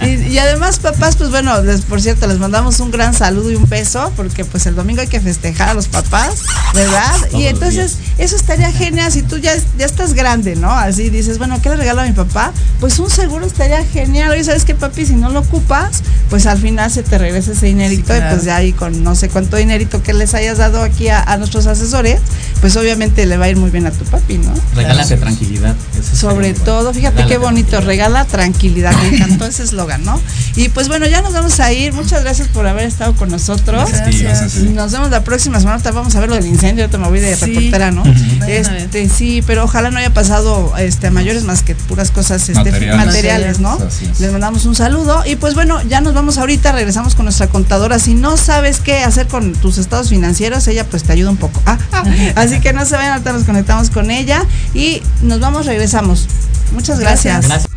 [laughs] y, y además, papás, pues bueno, les- por cierto, les mandamos un gran saludo y un beso, porque pues el domingo hay que festejar a los papás, ¿verdad? Todos y entonces, eso estaría genial si tú ya, ya estás grande, ¿no? Así dices, bueno, ¿qué le regalo a mi papá? Pues un seguro estaría genial. Oye, ¿sabes qué, papi? Si no lo ocupas, pues al final se te regresa ese dinerito Sí, y pues ya ahí con no sé cuánto dinerito que les hayas dado aquí a, a nuestros asesores, pues obviamente le va a ir muy bien a tu papi, ¿no? Regálate tranquilidad. Sobre todo, fíjate Regálate qué bonito, regala tranquilidad, me [laughs] encantó ese eslogan, ¿no? Y pues bueno, ya nos vamos a ir, muchas gracias por haber estado con nosotros. Gracias. Nos vemos la próxima semana, vamos a ver lo del incendio, yo te me voy de Sí. reportera, ¿no? Este, sí, pero ojalá no haya pasado este a mayores más que puras cosas este, Materiales. materiales, ¿no? Les mandamos un saludo y pues bueno, ya nos vamos ahorita, regresamos con nuestra contadora. Si no sabes qué hacer con tus estados financieros, ella pues te ayuda un poco. Ah, ah. [laughs] Así que no se vayan, ahorita nos conectamos con ella y nos vamos, regresamos. Muchas gracias. Gracias.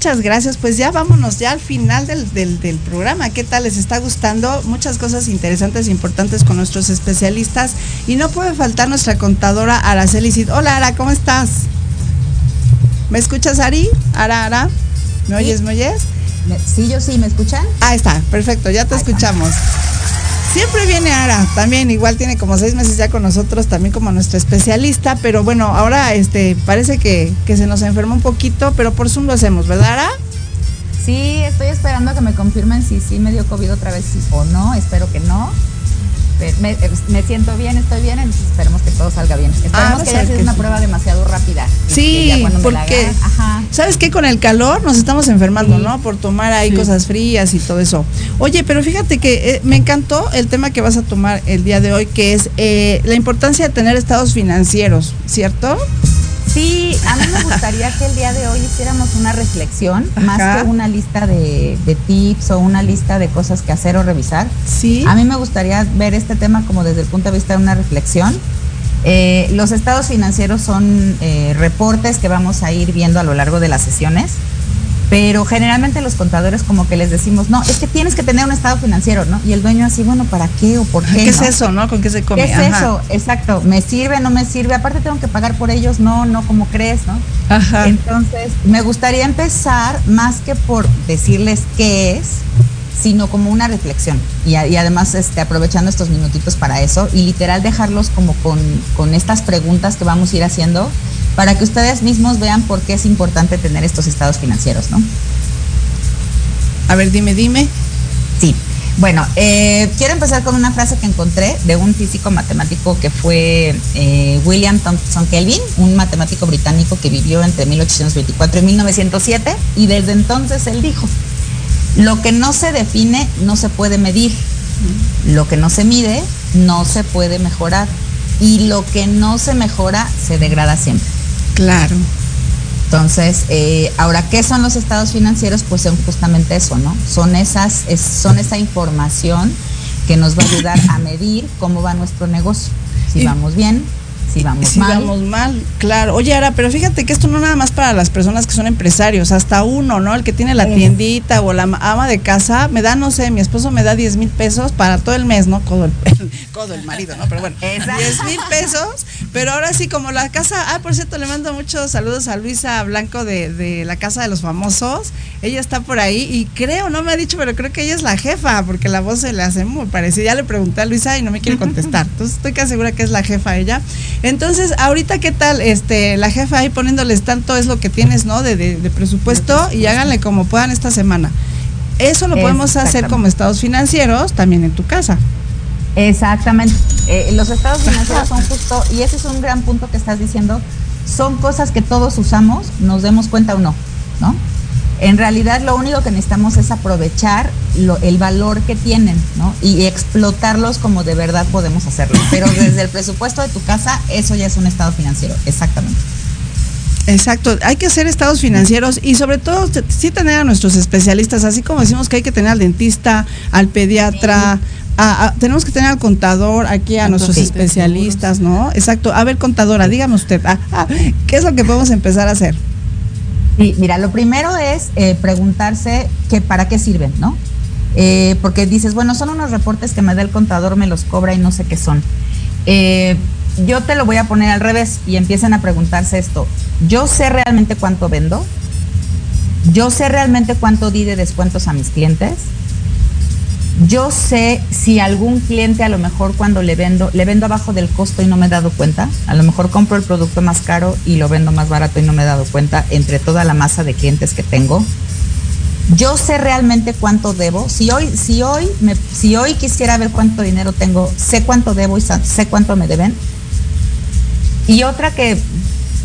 Muchas gracias. Pues ya vámonos ya al final del, del, del programa. ¿Qué tal? ¿Les está gustando? Muchas cosas interesantes e importantes con nuestros especialistas. Y no puede faltar nuestra contadora Araceli Cid. Hola, Ara, ¿cómo estás? ¿Me escuchas, Ari? Ara, Ara. ¿Me oyes, me oyes? Sí, yo sí, ¿me escuchan? Ahí está, perfecto, ya te Ahí está. Siempre viene Ara, también igual tiene como seis meses ya con nosotros, también como nuestra especialista, pero bueno, ahora este parece que, que se nos enfermó un poquito, pero por Zoom lo hacemos, ¿verdad, Ara? Sí, estoy esperando que me confirmen si sí me dio COVID otra vez sí o no. Espero que no. Me, eh, me siento bien, estoy bien, entonces esperemos que todo salga bien. Esperemos vas que haya sido que una sí. prueba demasiado rápida. Sí, porque hagan- ajá. ¿sabes qué? Con el calor nos estamos enfermando, ¿no? Por tomar ahí cosas frías y todo eso. Oye, pero fíjate que eh, me encantó el tema que vas a tomar el día de hoy, que es eh, la importancia de tener estados financieros, ¿cierto? Sí, a mí me gustaría que el día de hoy hiciéramos una reflexión, Ajá. más que una lista de, de tips o una lista de cosas que hacer o revisar. Sí. A mí me gustaría ver este tema como desde el punto de vista de una reflexión. Eh, los estados financieros son eh, reportes que vamos a ir viendo a lo largo de las sesiones, pero generalmente los contadores como que les decimos, no, es que tienes que tener un estado financiero, ¿no? Y el dueño así, bueno, ¿para qué o por qué? ¿Qué, es eso, no? ¿Con qué se come? ¿Qué es Ajá. eso? Exacto. ¿Me sirve, no me sirve? Aparte tengo que pagar por ellos, no, no como crees, ¿no? Ajá. Entonces, me gustaría empezar más que por decirles qué es, sino como una reflexión. Y, a- y además este, aprovechando estos minutitos para eso y literal dejarlos como con, con estas preguntas que vamos a ir haciendo para que ustedes mismos vean por qué es importante tener estos estados financieros, ¿no? A ver, dime, dime. Sí. Bueno, eh, quiero empezar con una frase que encontré de un físico matemático que fue eh, William Thompson Kelvin, un matemático británico que vivió entre 1824 y 1907, y desde entonces él dijo, lo que no se define no se puede medir, lo que no se mide no se puede mejorar, y lo que no se mejora se degrada siempre. Claro. Entonces, eh, ahora, ¿qué son los estados financieros? Pues son justamente eso, ¿no? Son esas, es- son esa información que nos va a ayudar a medir cómo va nuestro negocio. Si Y- vamos bien, si vamos si mal. vamos mal, claro. Oye, Ara, pero fíjate que esto no nada más para las personas que son empresarios, hasta uno, ¿no? El que tiene la tiendita o la ma- ama de casa, me da, no sé, mi esposo me da 10 mil pesos para todo el mes, ¿no? Codo el, [laughs] codo el marido, ¿no? Pero bueno, Exacto. 10 mil pesos, pero ahora sí, como la casa, ah, por cierto, le mando muchos saludos a Luisa Blanco de, de la Casa de los Famosos, ella está por ahí y creo, no me ha dicho, pero creo que ella es la jefa, porque la voz se le hace muy parecida, ya le pregunté a Luisa y no me quiere contestar, [laughs] entonces estoy casi segura que es la jefa ella. Entonces, ahorita, ¿qué tal? Este, la jefa ahí poniéndoles tanto es lo que tienes, ¿no? De, de- de presupuesto y háganle como puedan esta semana. Eso lo podemos hacer como estados financieros también en tu casa. Exactamente. Eh, los estados financieros son justo, y ese es un gran punto que estás diciendo, son cosas que todos usamos, nos demos cuenta o no, ¿no? En realidad lo único que necesitamos es aprovechar lo- el valor que tienen, ¿no? Y explotarlos como de verdad podemos hacerlo. [laughs] Pero desde el presupuesto de tu casa, eso ya es un estado financiero, exactamente. Exacto, hay que hacer estados financieros y sobre todo sí tener a nuestros especialistas, así como decimos que hay que tener al dentista, al pediatra, a- a- tenemos que tener al contador, aquí a nuestros especialistas, ¿no? Exacto, a ver contadora, dígame usted, [laughs] ¿qué es lo que podemos empezar a hacer? Sí, mira, lo primero es eh, preguntarse que para qué sirven, ¿no? Eh, porque dices, bueno, son unos reportes que me da el contador, me los cobra y no sé qué son. Eh, yo te lo voy a poner al revés y empiezan a preguntarse esto. ¿Yo sé realmente cuánto vendo? ¿Yo sé realmente cuánto di de descuentos a mis clientes? Yo sé si algún cliente a lo mejor cuando le vendo, le vendo abajo del costo y no me he dado cuenta. A lo mejor compro el producto más caro y lo vendo más barato y no me he dado cuenta entre toda la masa de clientes que tengo. Yo sé realmente cuánto debo. Si hoy, si hoy, me, si hoy quisiera ver cuánto dinero tengo, sé cuánto debo y sé cuánto me deben. Y otra que,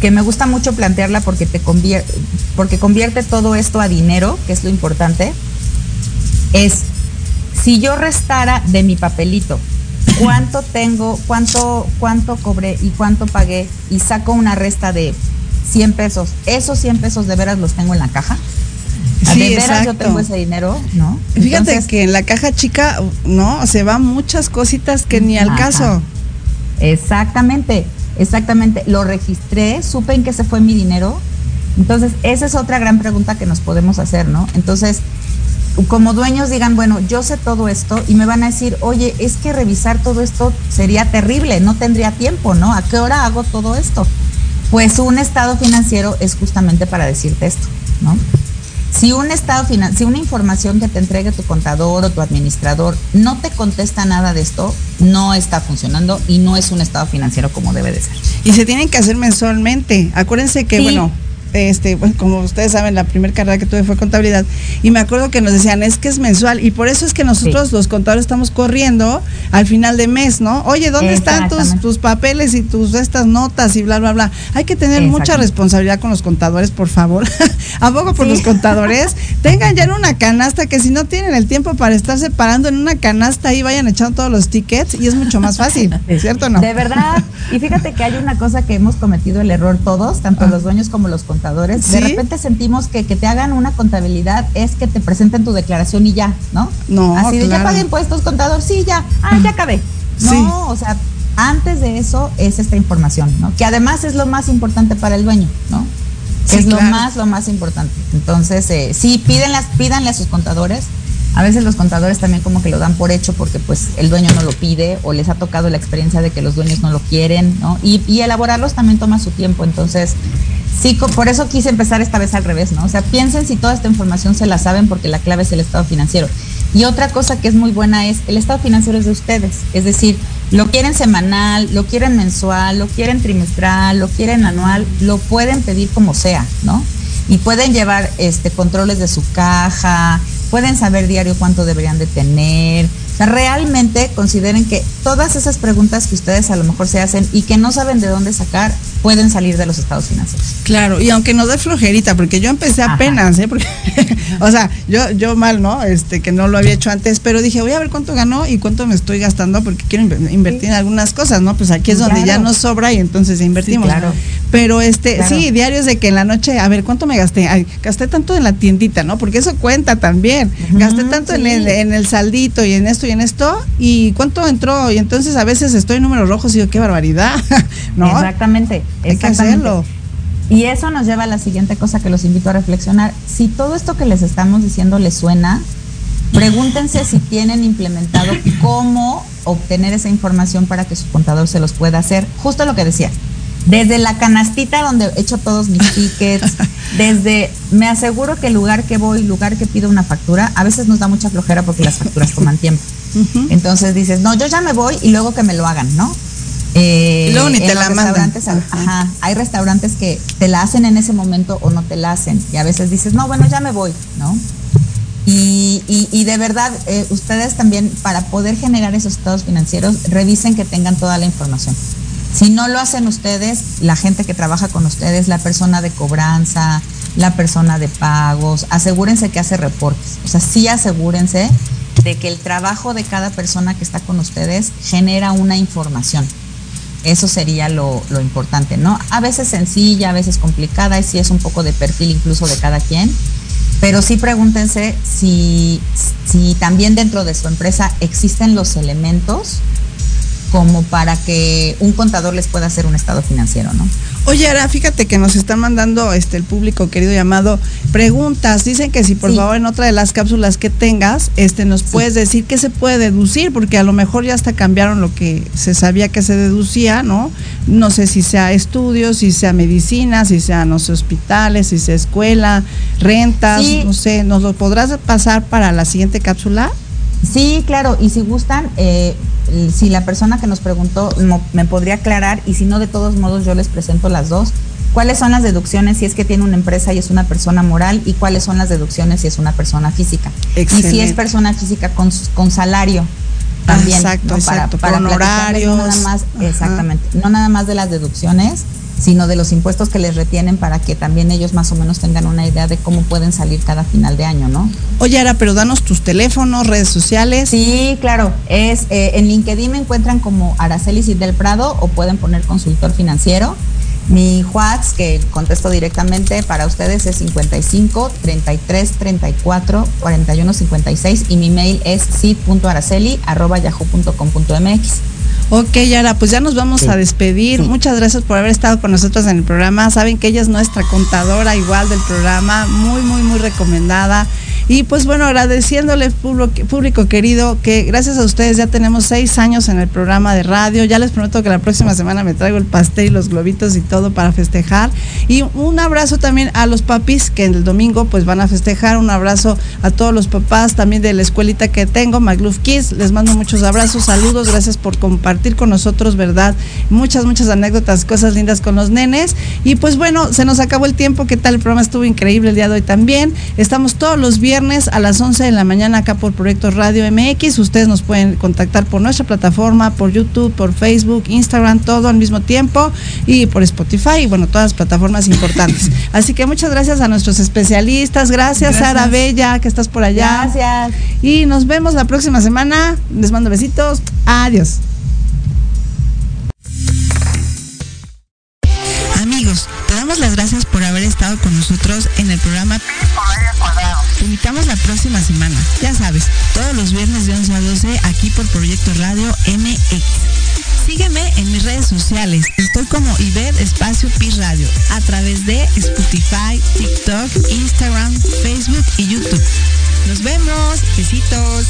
que me gusta mucho plantearla porque te porque convierte todo esto a dinero, que es lo importante, es si yo restara de mi papelito cuánto tengo, cuánto, cuánto cobré y cuánto pagué y saco una resta de 100 pesos, esos 100 pesos de veras los tengo en la caja. Sí, de veras yo tengo ese dinero, ¿no? Fíjate Entonces, que en la caja chica, no, se van muchas cositas que ni al Ajá. caso. Exactamente, exactamente. Lo registré, supe en qué se fue mi dinero. Entonces, esa es otra gran pregunta que nos podemos hacer, ¿no? Entonces, como dueños digan, bueno, yo sé todo esto y me van a decir, oye, es que revisar todo esto sería terrible, no tendría tiempo, ¿no? ¿A qué hora hago todo esto? Pues un estado financiero es justamente para decirte esto, ¿no? Si un estado si una información que te entregue tu contador o tu administrador no te contesta nada de esto, no está funcionando y no es un estado financiero como debe de ser. Y se tienen que hacer mensualmente. Acuérdense que, Sí. bueno, este, pues, como ustedes saben, la primera carrera que tuve fue contabilidad, y me acuerdo que nos decían, es que es mensual, y por eso es que nosotros los contadores estamos corriendo al final de mes, ¿no? Oye, ¿dónde están tus, tus papeles y tus estas notas y bla, bla, bla? Hay que tener mucha responsabilidad con los contadores, por favor. [laughs] Abogo por Sí. los contadores. [laughs] Tengan ya en una canasta que si no tienen el tiempo para estar separando en una canasta ahí vayan echando todos los tickets y es mucho más fácil, [laughs] ¿cierto o no? De verdad. Y fíjate que hay una cosa que hemos cometido el error todos, tanto los dueños como los contadores. De repente sentimos que que te hagan una contabilidad es que te presenten tu declaración y ya, ¿no? No, Así de, ya claro. pagué impuestos, contador, sí, ya. Ah, ya acabé. No, Sí. o sea, antes de eso es esta información, ¿no? Que además es lo más importante para el dueño, ¿no? Sí, es lo más, lo más importante. Entonces, eh, sí, pídenlas, pídanle a sus contadores. A veces los contadores también como que lo dan por hecho porque pues el dueño no lo pide o les ha tocado la experiencia de que los dueños no lo quieren, ¿no? Y, elaborarlos también toma su tiempo. Entonces, sí, por eso quise empezar esta vez al revés, ¿no? O sea, piensen si toda esta información se la saben porque la clave es el estado financiero. Y otra cosa que es muy buena es el estado financiero es de ustedes. Es decir, lo quieren semanal, lo quieren mensual, lo quieren trimestral, lo quieren anual, lo pueden pedir como sea, ¿no? Y pueden llevar este controles de su caja, pueden saber diario cuánto deberían de tener. O sea, realmente consideren que todas esas preguntas que ustedes a lo mejor se hacen y que no saben de dónde sacar, pueden salir de los estados financieros. Claro, y aunque nos dé flojerita, porque yo empecé apenas, ¿eh? Porque, [laughs] o sea, yo, yo mal, ¿no? Este, que no lo había hecho antes, pero dije, voy a ver cuánto ganó y cuánto me estoy gastando porque quiero inver- invertir en algunas cosas, ¿no? Pues aquí es donde ya nos sobra y entonces invertimos. claro. Pero este, Claro. sí, diarios de que en la noche, a ver, ¿cuánto me gasté? Ay, gasté tanto en la tiendita, ¿no? Porque eso cuenta también. Gasté tanto en, el, en el saldito y en esto y en esto, y cuánto entró. Y entonces a veces estoy en números rojos y digo, qué barbaridad, [laughs] ¿no? Exactamente. Hay que hacerlo. Y eso nos lleva a la siguiente cosa que los invito a reflexionar. Si todo esto que les estamos diciendo les suena, pregúntense si tienen implementado cómo obtener esa información para que su contador se los pueda hacer. Justo lo que decía. Desde la canastita donde echo todos mis [laughs] tickets, desde me aseguro que el lugar que voy, lugar que pido una factura, a veces nos da mucha flojera porque las facturas toman tiempo. Entonces dices, no, yo ya me voy y luego que me lo hagan, ¿no? Eh, Y luego ni te la mandan. ajá, hay restaurantes que te la hacen en ese momento o no te la hacen. Y a veces dices, no, bueno, ya me voy, ¿no? Y, y- y de verdad, eh, ustedes también, para poder generar esos estados financieros, revisen que tengan toda la información. Si no lo hacen ustedes, la gente que trabaja con ustedes, la persona de cobranza, la persona de pagos, asegúrense que hace reportes. O sea, sí asegúrense de que el trabajo de cada persona que está con ustedes genera una información. Eso sería lo, lo importante, ¿no? A veces sencilla, a veces complicada, y sí es un poco de perfil incluso de cada quien, pero sí pregúntense si, si también dentro de su empresa existen los elementos como para que un contador les pueda hacer un estado financiero, ¿no? Oye, Ara, fíjate que nos están mandando este el público querido llamado preguntas. Dicen que si por Sí. favor en otra de las cápsulas que tengas, este nos puedes decir qué se puede deducir, porque a lo mejor ya hasta cambiaron lo que se sabía que se deducía, ¿no? No sé si sea estudios, si sea medicina, si sea no sé hospitales, si sea escuela, rentas, Sí. no sé, ¿nos lo podrás pasar para la siguiente cápsula? Sí, claro, y si gustan, eh, si la persona que nos preguntó me podría aclarar, y si no, de todos modos yo les presento las dos. ¿Cuáles son las deducciones si es que tiene una empresa y es una persona moral? ¿Y cuáles son las deducciones si es una persona física? Y si Excelente. es persona física con, con salario también. Exacto, ¿no? exacto, Para, para no nada más, exactamente, no nada más de las deducciones, sino de los impuestos que les retienen para que también ellos más o menos tengan una idea de cómo pueden salir cada final de año, ¿no? Oye, Ara, pero danos tus teléfonos, redes sociales. Sí, claro. Es eh, en LinkedIn me encuentran como Araceli Cid del Prado o pueden poner consultor financiero. Mi WhatsApp, que contesto directamente para ustedes, es 55 33 34 41 56 y mi mail es cid.araceli arroba yahoo.com.mx. Ok, Yara, pues ya nos vamos a despedir. Muchas gracias por haber estado con nosotros en el programa. Saben que ella es nuestra contadora igual del programa, muy, muy, muy recomendada. Y pues bueno, agradeciéndole público, público querido que gracias a ustedes ya tenemos seis años en el programa de radio. Ya les prometo que la próxima semana me traigo el pastel y los globitos y todo para festejar. Y un abrazo también a los papis que el domingo pues van a festejar. Un abrazo a todos los papás también de la escuelita que tengo, McLuff Kids. Les mando muchos abrazos, saludos, gracias por compartir con nosotros, ¿verdad? Muchas, muchas anécdotas, cosas lindas con los nenes. Y pues bueno, se nos acabó el tiempo. ¿Qué tal? El programa estuvo increíble el día de hoy también. Estamos todos los viernes a las 11 de la mañana acá por Proyecto Radio MX. Ustedes nos pueden contactar por nuestra plataforma, por YouTube, por Facebook, Instagram, todo al mismo tiempo y por Spotify y bueno, todas las plataformas importantes. [laughs] Así que muchas gracias a nuestros especialistas. Gracias, Gracias. Sara Bella, que estás por allá. Gracias. Y nos vemos la próxima semana. Les mando besitos. Adiós. Amigos, te damos las gracias por haber estado con nosotros en el programa Te invitamos la próxima semana. Ya sabes, todos los viernes de 11 a 12 aquí por Proyecto Radio MX. Sígueme en mis redes sociales. Estoy como Iber Espacio Pi Radio a través de Spotify, TikTok, Instagram, Facebook y YouTube. Nos vemos. Besitos.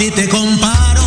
Ti te comparo